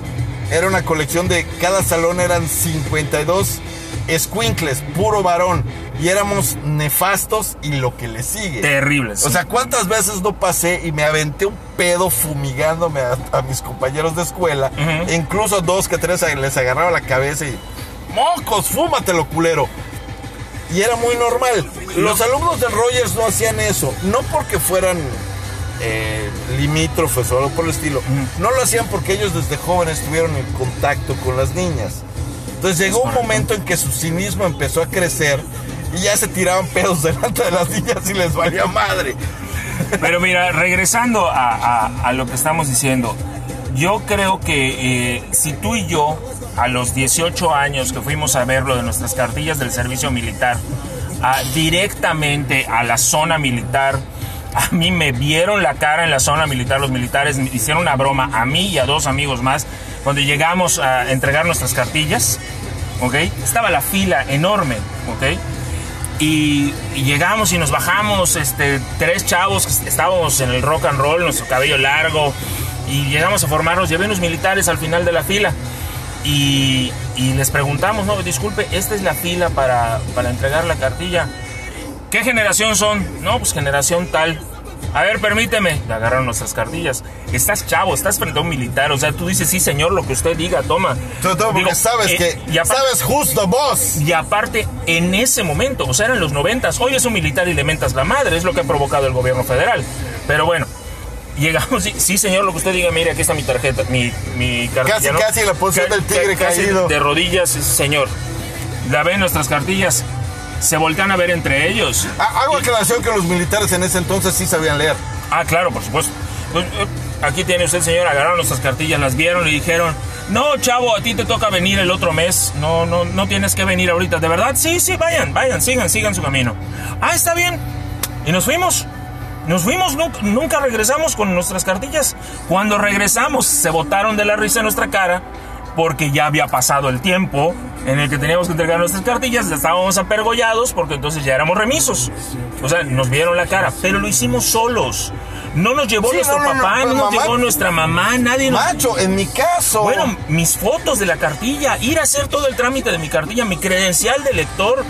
era una colección de cada salón eran 52 escuincles, puro varón y éramos nefastos y lo que le sigue.
Terribles.
O sea, ¿cuántas veces no pasé y me aventé un pedo fumigándome a, a mis compañeros de escuela?
Ujú.
E incluso dos que tres les agarraba la cabeza y... ¡Mocos! ¡Fúmatelo, culero! Y era muy normal. Los alumnos de Rogers no hacían eso. No porque fueran eh, limítrofes o algo por el estilo. No lo hacían porque ellos desde jóvenes tuvieron el contacto con las niñas. Entonces llegó un momento en que su cinismo empezó a crecer y ya se tiraban pedos delante de las niñas y les valía madre.
Pero mira, regresando a, a- a lo que estamos diciendo, yo creo que eh, si tú y yo, a los 18 años que fuimos a ver lo de nuestras cartillas del servicio militar, a- directamente a la zona militar, a mí me vieron la cara en la zona militar, los militares me hicieron una broma a mí y a dos amigos más, cuando llegamos a entregar nuestras cartillas, ¿ok? Estaba la fila enorme, ¿ok? Y, llegamos y nos bajamos, este, tres chavos estábamos en el rock and roll, nuestro cabello largo, y llegamos a formarnos, había unos militares al final de la fila. Y, y les preguntamos, no, disculpe, esta es la fila para, para entregar la cartilla. ¿Qué generación son? No, pues generación tal. A ver, permíteme. Le agarraron nuestras cartillas. Estás chavo, estás frente a un militar. O sea, tú dices, sí, señor, lo que usted diga, toma.
Todo porque
Digo,
sabes
eh,
que...
y aparte-
sabes justo vos.
y aparte, en ese momento, o sea, eran los noventas, hoy es un militar y le mentas la madre, es lo que ha provocado el gobierno federal. Pero bueno, llegamos, y, sí señor, lo que usted diga, mire, aquí está mi tarjeta, mi, mi cartilla.
Casi, casi la posición del tigre
casi
caído.
De rodillas, señor. La ven nuestras cartillas, se voltean a ver entre ellos.
Ha- Hago aclaración que los militares en ese entonces sí sabían leer.
Ah, claro, por supuesto. Aquí tiene usted, señor, agarraron nuestras cartillas, las vieron y dijeron, no, chavo, a ti te toca venir el otro mes. No, no, no tienes que venir ahorita. ¿De verdad? Sí, sí, vayan, vayan, sigan, sigan su camino. Ah, está bien. Y nos fuimos. Nos fuimos, nunca, nunca regresamos con nuestras cartillas. Cuando regresamos, se botaron de la risa en nuestra cara porque ya había pasado el tiempo en el que teníamos que entregar nuestras cartillas, estábamos apergollados porque entonces ya éramos remisos. O sea, nos vieron la cara, pero lo hicimos solos. No nos llevó
Sí,
nuestro
no, no, no,
papá, no,
pues,
nos
mamá-
llevó nuestra mamá, nadie nos...
Macho, en mi caso.
Bueno, mis fotos de la cartilla, ir a hacer todo el trámite de mi cartilla, mi credencial de lector,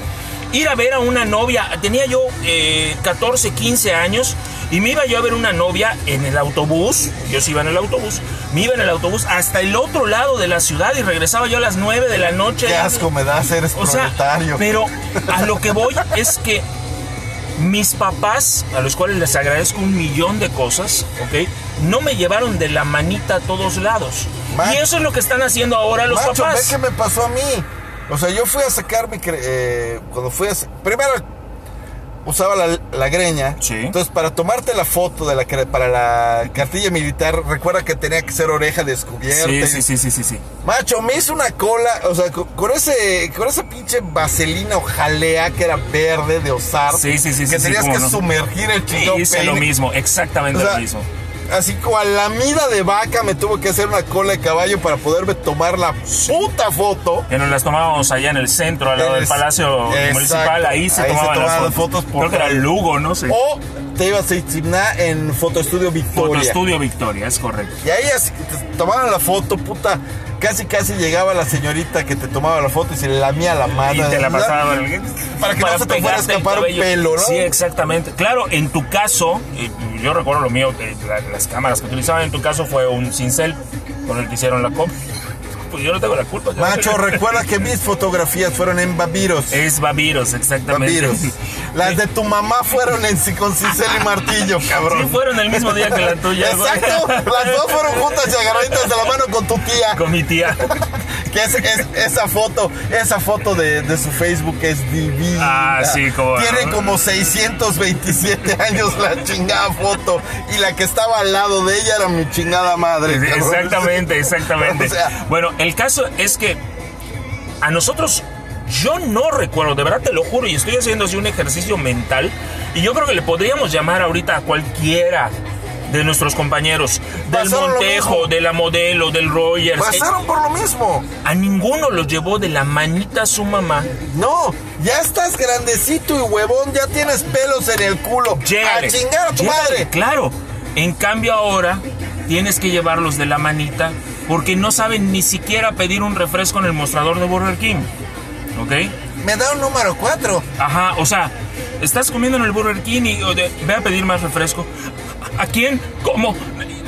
ir a ver a una novia. Tenía yo eh, 14, 15 años y me iba yo a ver una novia en el autobús. Yo sí iba en el autobús. Me iba en el autobús hasta el otro lado de la ciudad y regresaba yo a las 9 de la noche.
qué asco me das, eres
O sea, pero a lo que voy es que mis papás, a los cuales les agradezco un millón de cosas, ¿ok? No me llevaron de la manita a todos lados.
Ma-
y eso es lo que están haciendo ahora los
Macho, ve
papás.
qué me pasó a mí. O sea, yo fui a sacar mi... eh, cuando fui a... Primero usaba la, la greña.
Sí.
Entonces, para tomarte la foto de la para la cartilla militar, recuerda que tenía que ser oreja descubierta.
Sí, sí, sí, sí, sí, sí.
Macho, me hizo una cola, o sea, con, con ese, con esa pinche vaselina o jalea que era verde de osar.
Sí, sí, sí,
Que
sí,
tenías que
no.
sumergir el chingado
Hice lo mismo, exactamente
O sea,
lo mismo.
Así como a la mida de vaca me tuvo que hacer una cola de caballo para poderme tomar la puta foto.
Que nos las tomábamos allá en el centro, al lado del Palacio
exacto.
Municipal. Ahí se
Ahí se
tomaban,
tomaban
las
las
fotos. Creo que era. Lugo, no sé.
O te ibas a Itzimná en Fotoestudio Victoria.
Fotoestudio Victoria, es correcto.
Y ahí así te tomaban la foto, puta. Casi, casi llegaba la señorita que te tomaba la foto y se le lamía la mano.
Y te la pasaba
Para que no se te fuera a escapar un pelo, ¿no?
Sí, exactamente. Claro, en tu caso, yo recuerdo lo mío, eh, la- las cámaras que utilizaban en tu caso fue un cincel con el que hicieron la copia. Pues yo no tengo la culpa.
Macho, recuerda que mis fotografías fueron en Babiros.
Es Babiros, exactamente.
Babiros. Las de tu mamá fueron en con cincel y martillo, cabrón.
Sí, fueron el mismo día que la tuya. güey.
Exacto, las dos fueron juntas y agarraditas de la mano con tu tía.
Con mi tía.
Que es, es- esa foto, esa foto de, de su Facebook es divina.
Ah, sí, cómo no.
Tiene como 627 años la chingada foto. Y la que estaba al lado de ella era mi chingada madre.
Exactamente, exactamente.
O sea,
bueno, el caso es que a nosotros, yo no recuerdo, de verdad te lo juro, y estoy haciendo así un ejercicio mental, y yo creo que le podríamos llamar ahorita a cualquiera de nuestros compañeros, del
Pasaron
Montejo, de la Modelo, del Rogers. eh,
pasaron por lo mismo.
a ninguno los llevó de la manita su mamá.
No, ya estás grandecito y huevón, ya tienes pelos en el culo.
Llégale,
a chingar a tu madre.
Claro. En cambio ahora tienes que llevarlos de la manita porque no saben ni siquiera pedir un refresco en el mostrador de Burger King. ¿Ok?
Me da un número 4.
Ajá, o sea, estás comiendo en el Burger King y o de- ve a pedir más refresco. ¿A quién? ¿Cómo?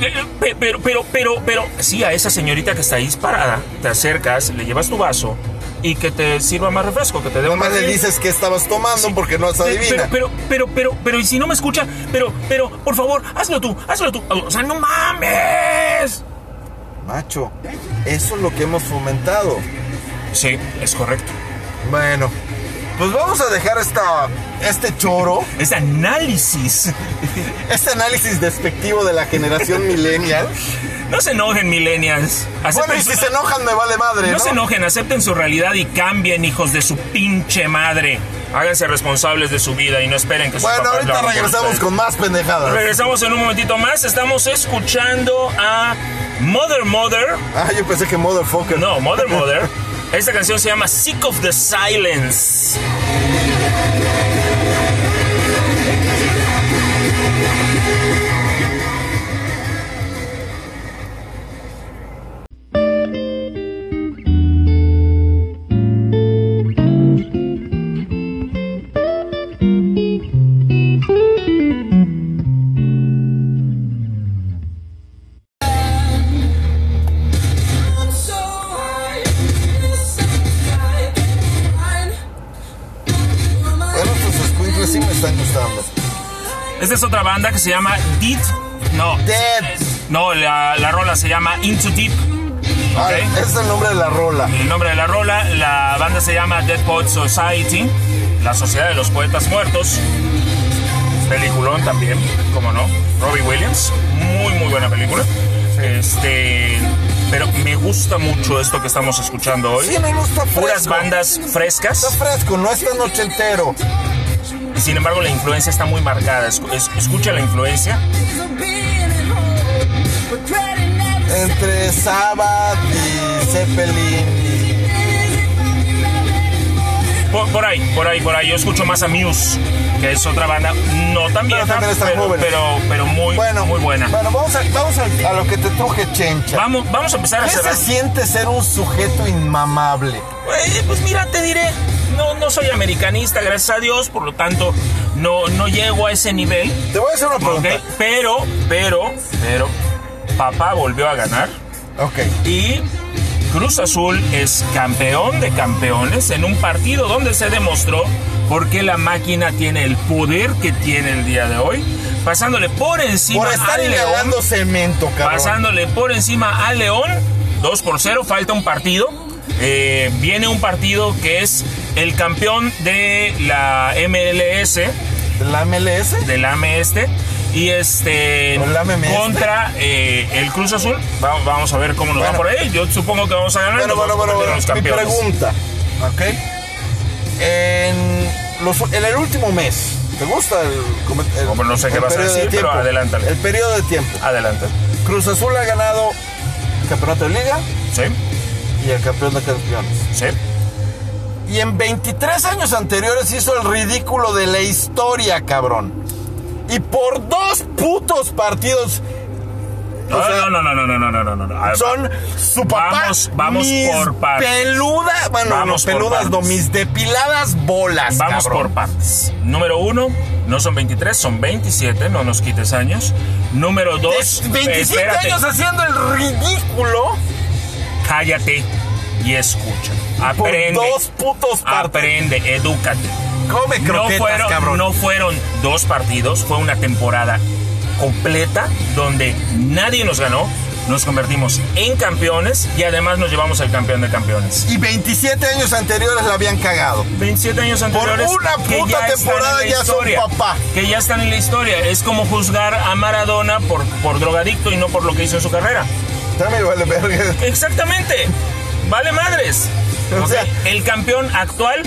Eh, pe- Pero, pero, pero, pero, sí, a esa señorita que está ahí parada, te acercas, le llevas tu vaso y que te sirva más refresco, que te dé un
Nomás le dices que estabas tomando porque no se
Pe-
adivina.
Pero, pero, pero, pero, pero, y si no me escucha, pero, pero, por favor, hazlo tú, hazlo tú. O sea, no mames.
Macho, eso es lo que hemos fomentado.
Sí, es correcto.
Bueno, pues vamos a dejar esta, este choro,
Es análisis.
este análisis despectivo de la generación millennial.
No se enojen, millennials.
Bueno, y si
su-
se enojan me vale madre,
no,
¿no?
se enojen, acepten su realidad y cambien, hijos de su pinche madre. Háganse responsables de su vida y no esperen que sus
Bueno,
papás lo
ahorita regresamos con más pendejadas.
Regresamos en un momentito más. Estamos escuchando a Mother Mother.
Ah, yo pensé que motherfucker.
No, Mother Mother. Esta canción se llama Sick of the Silence. Banda que se llama Deep. No.
Dead.
No, la, la rola se llama Into Deep.
Ah,
Ok.
ese es el nombre de la rola.
El nombre de la rola, la banda se llama Dead Poet Society, la Sociedad de los Poetas Muertos. Peliculón también, como no. Robbie Williams, muy muy buena película. Este pero me gusta mucho esto que estamos escuchando hoy.
Sí, me gusta
Puras bandas frescas.
Está fresco, no es tan ochentero.
Y sin embargo, la influencia está muy marcada. Es- es- escucha la influencia.
Entre Sabbath y Zeppelin.
Por, por ahí, por ahí, por ahí. Yo escucho más a Muse, que es otra banda no tan vieja, pero, pero, pero muy,
Bueno,
muy buena.
Bueno, vamos a, vamos a, a lo que te truje, Chencha.
Vamos, vamos a empezar a
¿Qué
cerrar.
se siente ser un sujeto inmamable?
Eh, pues mira, te diré, no, soy americanista, gracias a Dios, por lo tanto, no, no llego a ese nivel.
Te voy a hacer una pregunta.
Pero, pero, pero, papá volvió a ganar
Ok.
y Cruz Azul es campeón de campeones en un partido donde se demostró por qué la máquina tiene el poder que tiene el día de hoy, pasándole por encima
Por estar
al León,
cemento, cabrón.
pasándole por encima al León, 2 por 0, falta un partido. Eh, viene un partido que es el campeón de la MLS,
¿La MLS?
del AME este, y este contra eh, el Cruz Azul. Va- vamos a ver cómo nos va
Bueno.
por ahí. Yo supongo que vamos a ganar.
Bueno, bueno, bueno, Mi pregunta. ¿Ok? En, los, en el último mes, ¿te gusta el, el-
Como no sé qué vas a
periodo de
decir, pero adelántale.
El periodo de tiempo.
Adelante.
Cruz Azul ha ganado el campeonato de liga
Sí,
y el campeón de campeones.
sí.
Y en 23 años anteriores hizo el ridículo de la historia, cabrón. Y por dos putos partidos
No,
sea,
no, no, no, no, no, no, no, no, ver,
son su papá.
Vamos- vamos
mis
por partes.
Peludas, bueno,
Vamos
no, peludas, no, mis depiladas bolas.
Vamos
cabrón.
por partes. Número uno, no son 23, son 27, no nos quites años. Número dos,
De 27
espérate,
años haciendo el ridículo
cállate y escucha.
por
Aprende.
dos putos partidos.
Aprende, edúcate.
Come
No
croquetas,
fueron,
cabrón.
no fueron dos partidos, fue una temporada completa donde nadie nos ganó. Nos convertimos en campeones y además nos llevamos al campeón de campeones.
Y 27 años anteriores la habían cagado.
27 años anteriores.
una
que
puta temporada ya son
historia,
papá.
Que ya están en la historia. Es como juzgar a Maradona por, por drogadicto y no por lo que hizo en su carrera.
Dame vale verga.
Exactamente. Vale madres.
O sea-
el campeón actual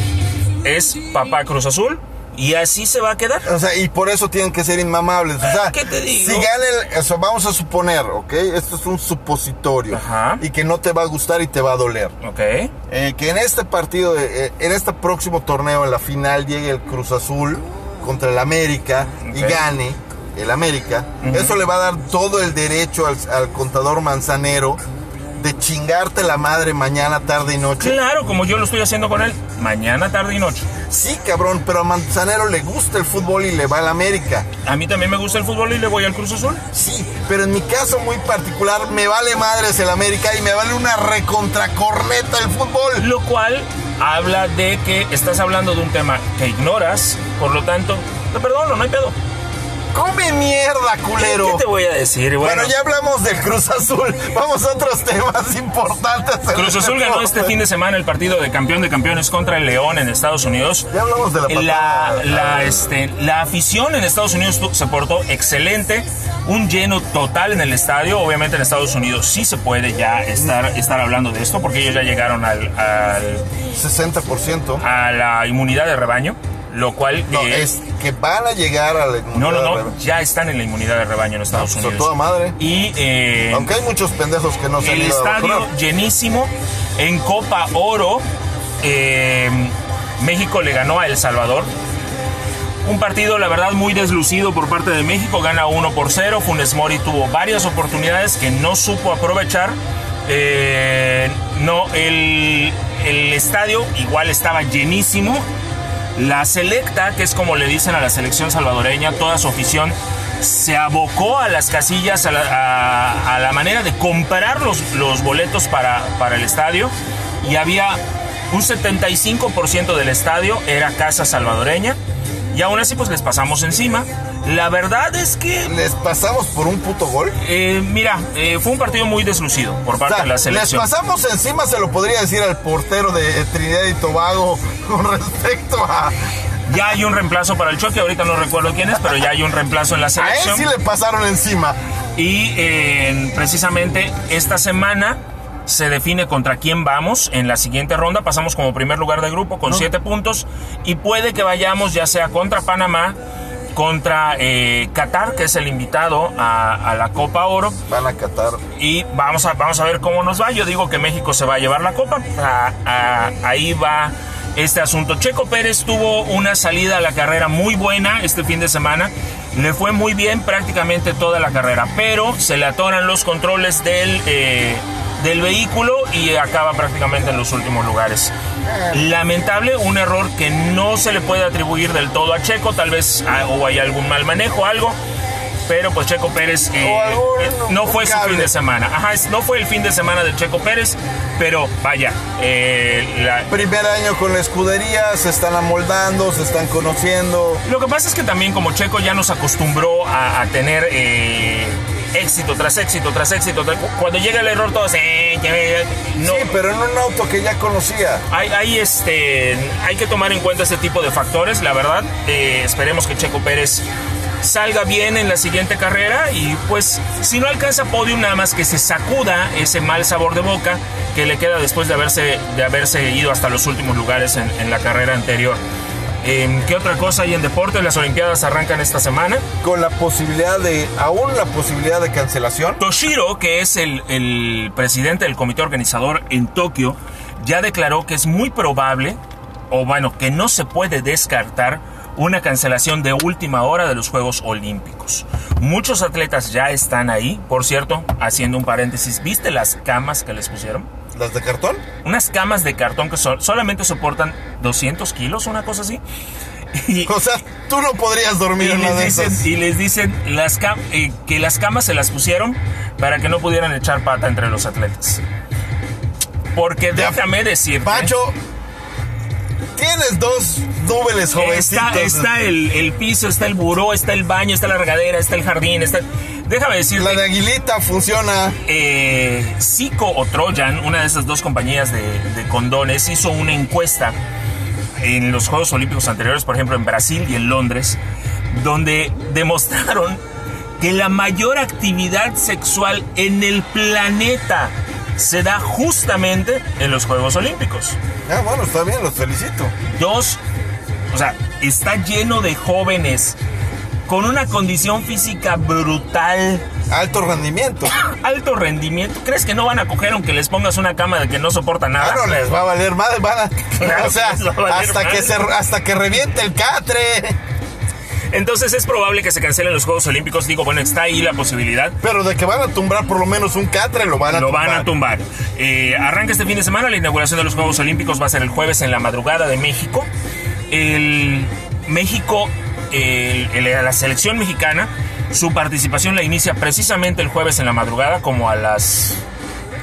es Papá Cruz Azul y así se va a quedar.
O sea, y por eso tienen que ser inmamables. O sea,
¿Qué te digo?
si gana el. Eso vamos a suponer, ¿ok? Esto es un supositorio.
Ajá.
Y que no te va a gustar y te va a doler.
Ok.
Eh, que en este partido, eh, en este próximo torneo, en la final, llegue el Cruz Azul contra el América y gane el América. Eso le va a dar todo el derecho al, al contador manzanero de chingarte la madre mañana, tarde y noche.
Claro, como yo lo estoy haciendo con él, mañana, tarde y noche.
Sí, cabrón, pero a Manzanero le gusta el fútbol y le va al América.
A mí también me gusta el fútbol y le voy al Cruz Azul.
Sí, pero en mi caso muy particular me vale madres el América y me vale una recontracorneta el fútbol.
Lo cual habla de que estás hablando de un tema que ignoras, por lo tanto, te perdono, no hay pedo.
Come mierda, culero.
¿Qué te voy a decir?
Bueno, ya hablamos del Cruz Azul. Vamos a otros temas importantes.
Cruz
este
Azul ganó este fin de semana el partido de campeón de campeones contra el León en Estados Unidos.
Ya hablamos de la
La, la, este, la afición en Estados Unidos se portó excelente, un lleno total en el estadio. Obviamente en Estados Unidos sí se puede ya estar, estar hablando de esto porque ellos ya llegaron al, al-
60%.
a la inmunidad de rebaño, lo cual...
No,
eh,
es que van a llegar a la
no, no, no,
de-
ya están en la inmunidad de rebaño en Estados
pues, a
Unidos.
toda madre.
Y eh,
Aunque hay muchos pendejos que no se han
el estadio llenísimo. En Copa Oro, eh, México le ganó a El Salvador. Un partido, la verdad, muy deslucido por parte de México. Gana 1 por 0. Funes Mori tuvo varias oportunidades que no supo aprovechar. Eh, no, el, el estadio igual estaba llenísimo. La selecta, que es como le dicen a la selección salvadoreña, toda su afición se abocó a las casillas, a la, manera de comprar los, los boletos para, para el estadio. Y había un 75% del estadio era casa salvadoreña. Y aún así, pues les pasamos encima. La verdad es que,
Les pasamos por un puto gol.
eh, mira, eh, fue un partido muy deslucido por
O
parte
sea,
de la
les
selección.
pasamos encima, se lo podría decir al portero de Trinidad y Tobago con respecto a.
Ya hay un reemplazo para el choque, ahorita no recuerdo quién es, pero ya hay un reemplazo en la
A él
selección.
sí le pasaron encima.
Y eh, precisamente esta semana se define contra quién vamos en la siguiente ronda. Pasamos como primer lugar de grupo con 7 puntos y puede que vayamos ya sea contra Panamá, contra eh, Qatar, que es el invitado a, a, la Copa Oro.
Van a Qatar.
Y vamos a, vamos a ver cómo nos va. Yo digo que México se va a llevar la Copa. A, ahí va este asunto. Checo Pérez tuvo una salida a la carrera muy buena este fin de semana. Le fue muy bien prácticamente toda la carrera, pero se le atoran los controles del, eh, del vehículo y acaba prácticamente en los últimos lugares. Lamentable, un error que no se le puede atribuir del todo a Checo, tal vez ah, o hay algún mal manejo, algo pero pues Checo Pérez eh, eh, no fue su fin de semana. Ajá, no fue el fin de semana de Checo Pérez, pero vaya.
Eh, Primer año con la escudería, se están amoldando, se están conociendo.
Lo que pasa es que también como Checo ya nos acostumbró a, tener éxito tras éxito tras éxito. Cuando llega el error, todos.
no. Sí, pero en un auto que ya conocía.
Hay, hay, este, hay que tomar en cuenta ese tipo de factores, la verdad. esperemos que Checo Pérez salga bien en la siguiente carrera y pues si no alcanza podium nada más que se sacuda ese mal sabor de boca que le queda después de haberse, de haberse ido hasta los últimos lugares en, la carrera anterior. Eh, ¿Qué otra cosa hay en deporte? Las Olimpiadas arrancan esta semana.
Con la posibilidad de, aún la posibilidad de cancelación.
Toshiro, que es el, el presidente del comité organizador en Tokio, ya declaró que es muy probable, o bueno, que no se puede descartar una cancelación de última hora de los Juegos Olímpicos. Muchos atletas ya están ahí, por cierto, haciendo un paréntesis, ¿viste las camas que les pusieron?
¿Las de cartón?
Unas camas de cartón que solamente soportan 200 kilos, una cosa así.
Y, o sea, tú no podrías dormir en una de
esas. Y les dicen las eh, que las camas se las pusieron para que no pudieran echar pata entre los atletas. Porque déjame decir.
Pacho, Tienes dos nubes jovencitos.
Está, el, piso, está el buró, está el baño, está la regadera, está el jardín, está... Déjame decirte...
La de Aguilita funciona.
Eh, o Trojan, una de esas dos compañías de, de condones, hizo una encuesta en los Juegos Olímpicos anteriores, por ejemplo en Brasil y en Londres, donde demostraron que la mayor actividad sexual en el planeta se da justamente en los Juegos Olímpicos.
Ah, bueno, está bien, los felicito.
Dos, o sea, está lleno de jóvenes con una condición física brutal.
Alto rendimiento.
Alto rendimiento. ¿Crees que no van a coger aunque les pongas una cama de que no soporta nada?
Claro, les va a valer más, van a, o sea, hasta que se, hasta que reviente el catre.
Entonces es probable que se cancelen los Juegos Olímpicos. Digo, bueno, está ahí la posibilidad.
Pero de que van a tumbar por lo menos un catre, lo van a
tumbar. Lo van a tumbar. Eh, arranca este fin de semana. La inauguración de los Juegos Olímpicos va a ser el jueves en la madrugada de México. El México, la selección mexicana, su participación la inicia precisamente el jueves en la madrugada, como a las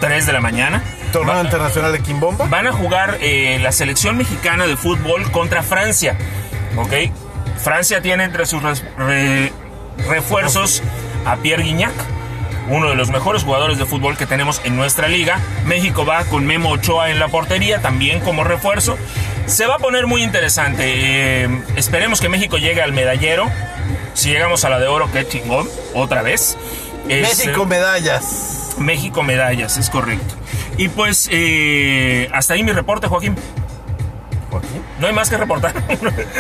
3 de la mañana.
¿Torneo internacional de Quimbomba?
Van a jugar eh, la selección mexicana de fútbol contra Francia. ¿Ok? Francia tiene entre sus refuerzos a Pierre Guignac, uno de los mejores jugadores de fútbol que tenemos en nuestra liga. México va con Memo Ochoa en la portería, también como refuerzo. Se va a poner muy interesante. Eh, esperemos que México llegue al medallero. Si llegamos a la de oro, qué chingón, otra vez.
México medallas.
México medallas, es correcto. Y pues eh, hasta ahí mi reporte, Joaquín. No hay más que reportar.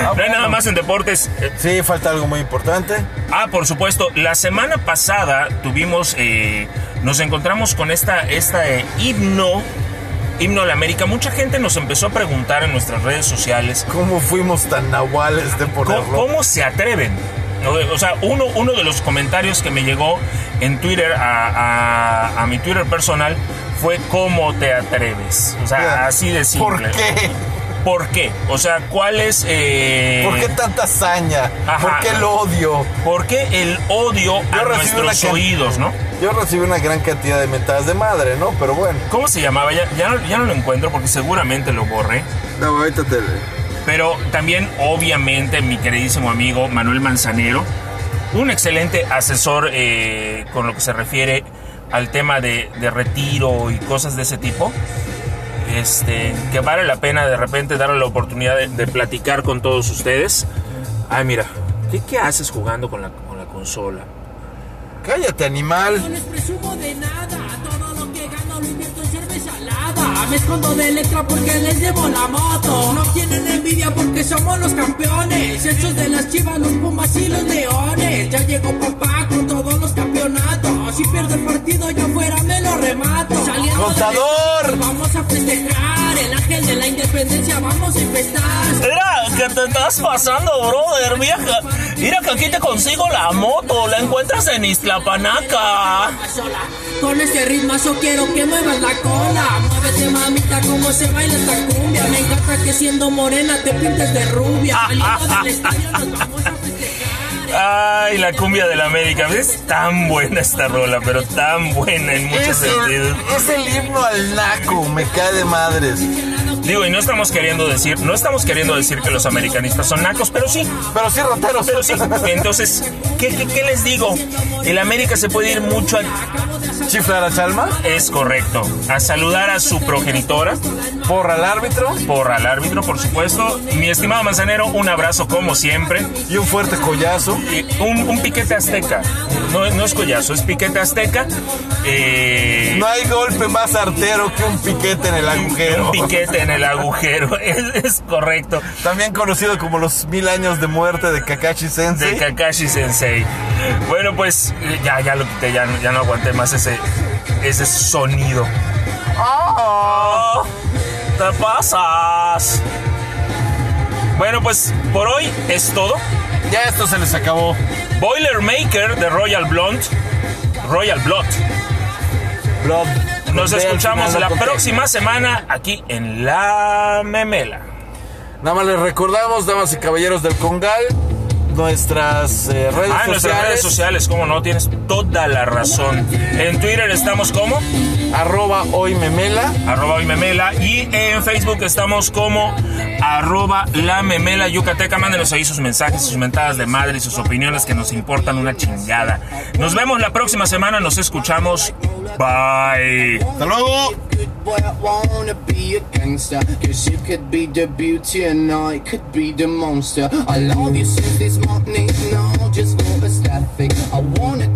Ah, no hay nada más en deportes.
Sí, falta algo muy importante.
Ah, por supuesto. La semana pasada tuvimos, eh, nos encontramos con esta, esta eh, himno, himno a la América. Mucha gente nos empezó a preguntar en nuestras redes sociales.
¿Cómo fuimos tan nahuales de ponerlo?
¿Cómo, cómo se atreven? O sea, uno, uno de los comentarios que me llegó en Twitter a, a, mi Twitter personal fue ¿cómo te atreves? O sea, así de simple.
¿Por qué?
¿Por qué? O sea, ¿cuál es...? Eh...
¿Por qué tanta hazaña? ¿Por qué el odio?
¿Por qué el odio a nuestros oídos, no?
Yo recibí una gran cantidad de mentadas de madre, ¿no? Pero bueno.
¿Cómo se llamaba? Ya, ya, no, ya no lo encuentro porque seguramente lo borré.
No, ahorita te...
Pero también, obviamente, mi queridísimo amigo Manuel Manzanero, un excelente asesor eh, con lo que se refiere al tema de, de retiro y cosas de ese tipo este, que vale la pena de repente darle la oportunidad de, platicar con todos ustedes. Ay, mira, ¿qué, haces jugando con la, con la consola?
Cállate, animal.
No les presumo de nada, todo lo que gano lo invierto en cerveza alada. Me escondo de letra porque les llevo la moto. No tienen envidia porque somos los campeones. Hechos de las chivas, los pumas y los leones. Ya llegó papá con campeonatos. Si pierdo el partido, yo fuera me lo remato. Saliendo
¡Contador!
Vamos a festejar, el ángel de la independencia, vamos a empezar.
Mira, que te estás pasando, brother, vieja. Mira que aquí te consigo la moto, la encuentras en Islapanaca.
sola. Con este ritmazo quiero que muevas la cola. Muévete mamita como se baila esta cumbia. Me encanta que siendo morena te pintes de rubia. Saliendo del estadio nos vamos a.
Ay, la cumbia de la América. Es tan buena esta rola, pero tan buena en muchos
Es el,
sentidos.
es el himno al naco, me cae de madres.
Digo, y no estamos queriendo decir, no estamos queriendo decir que los americanistas son nacos, pero sí,
Pero sí, rateros.
pero sí. Entonces, ¿qué, qué, qué les digo? El América se puede ir mucho a...
Chiflar a Chalma,
Es correcto. A saludar a su progenitora,
porra al árbitro
por al árbitro, por supuesto. Mi estimado Manzanero, un abrazo como siempre.
y un fuerte collazo.
Un, un piquete azteca. No, no es collazo, es piquete azteca. Eh,
No hay golpe más artero que un piquete en el agujero.
un piquete en el agujero. Es, es correcto.
También conocido como los mil años de muerte de Kakashi
De
Sensei.
Kakashi Sensei. Bueno, pues ya, ya lo quité, ya, no- ya no aguanté más ese, ese sonido. ¡Oh! ¡Te pasas! Bueno, pues por hoy es todo.
Ya esto se les acabó.
Boilermaker de Royal Blonde. Royal Blood.
Blood.
Nos escuchamos la próxima semana aquí en La Memela.
Nada más les recordamos, damas y caballeros del Congal, nuestras eh, redes
Ah, en nuestras
sociales.
redes sociales, como no, tienes toda la razón. En Twitter estamos como
Arroba hoy memela.
arroba hoy memela y en Facebook estamos como arroba la memela yucateca. Mándenos ahí sus mensajes, sus mentadas de madre y sus opiniones que nos importan una chingada. Nos vemos la próxima semana, nos escuchamos. Bye.
Hasta luego.
Good boy, I wanna be a gangster. Cause you could be the beauty and I could be the monster. I love you since this morning, no, just for a static. I wanna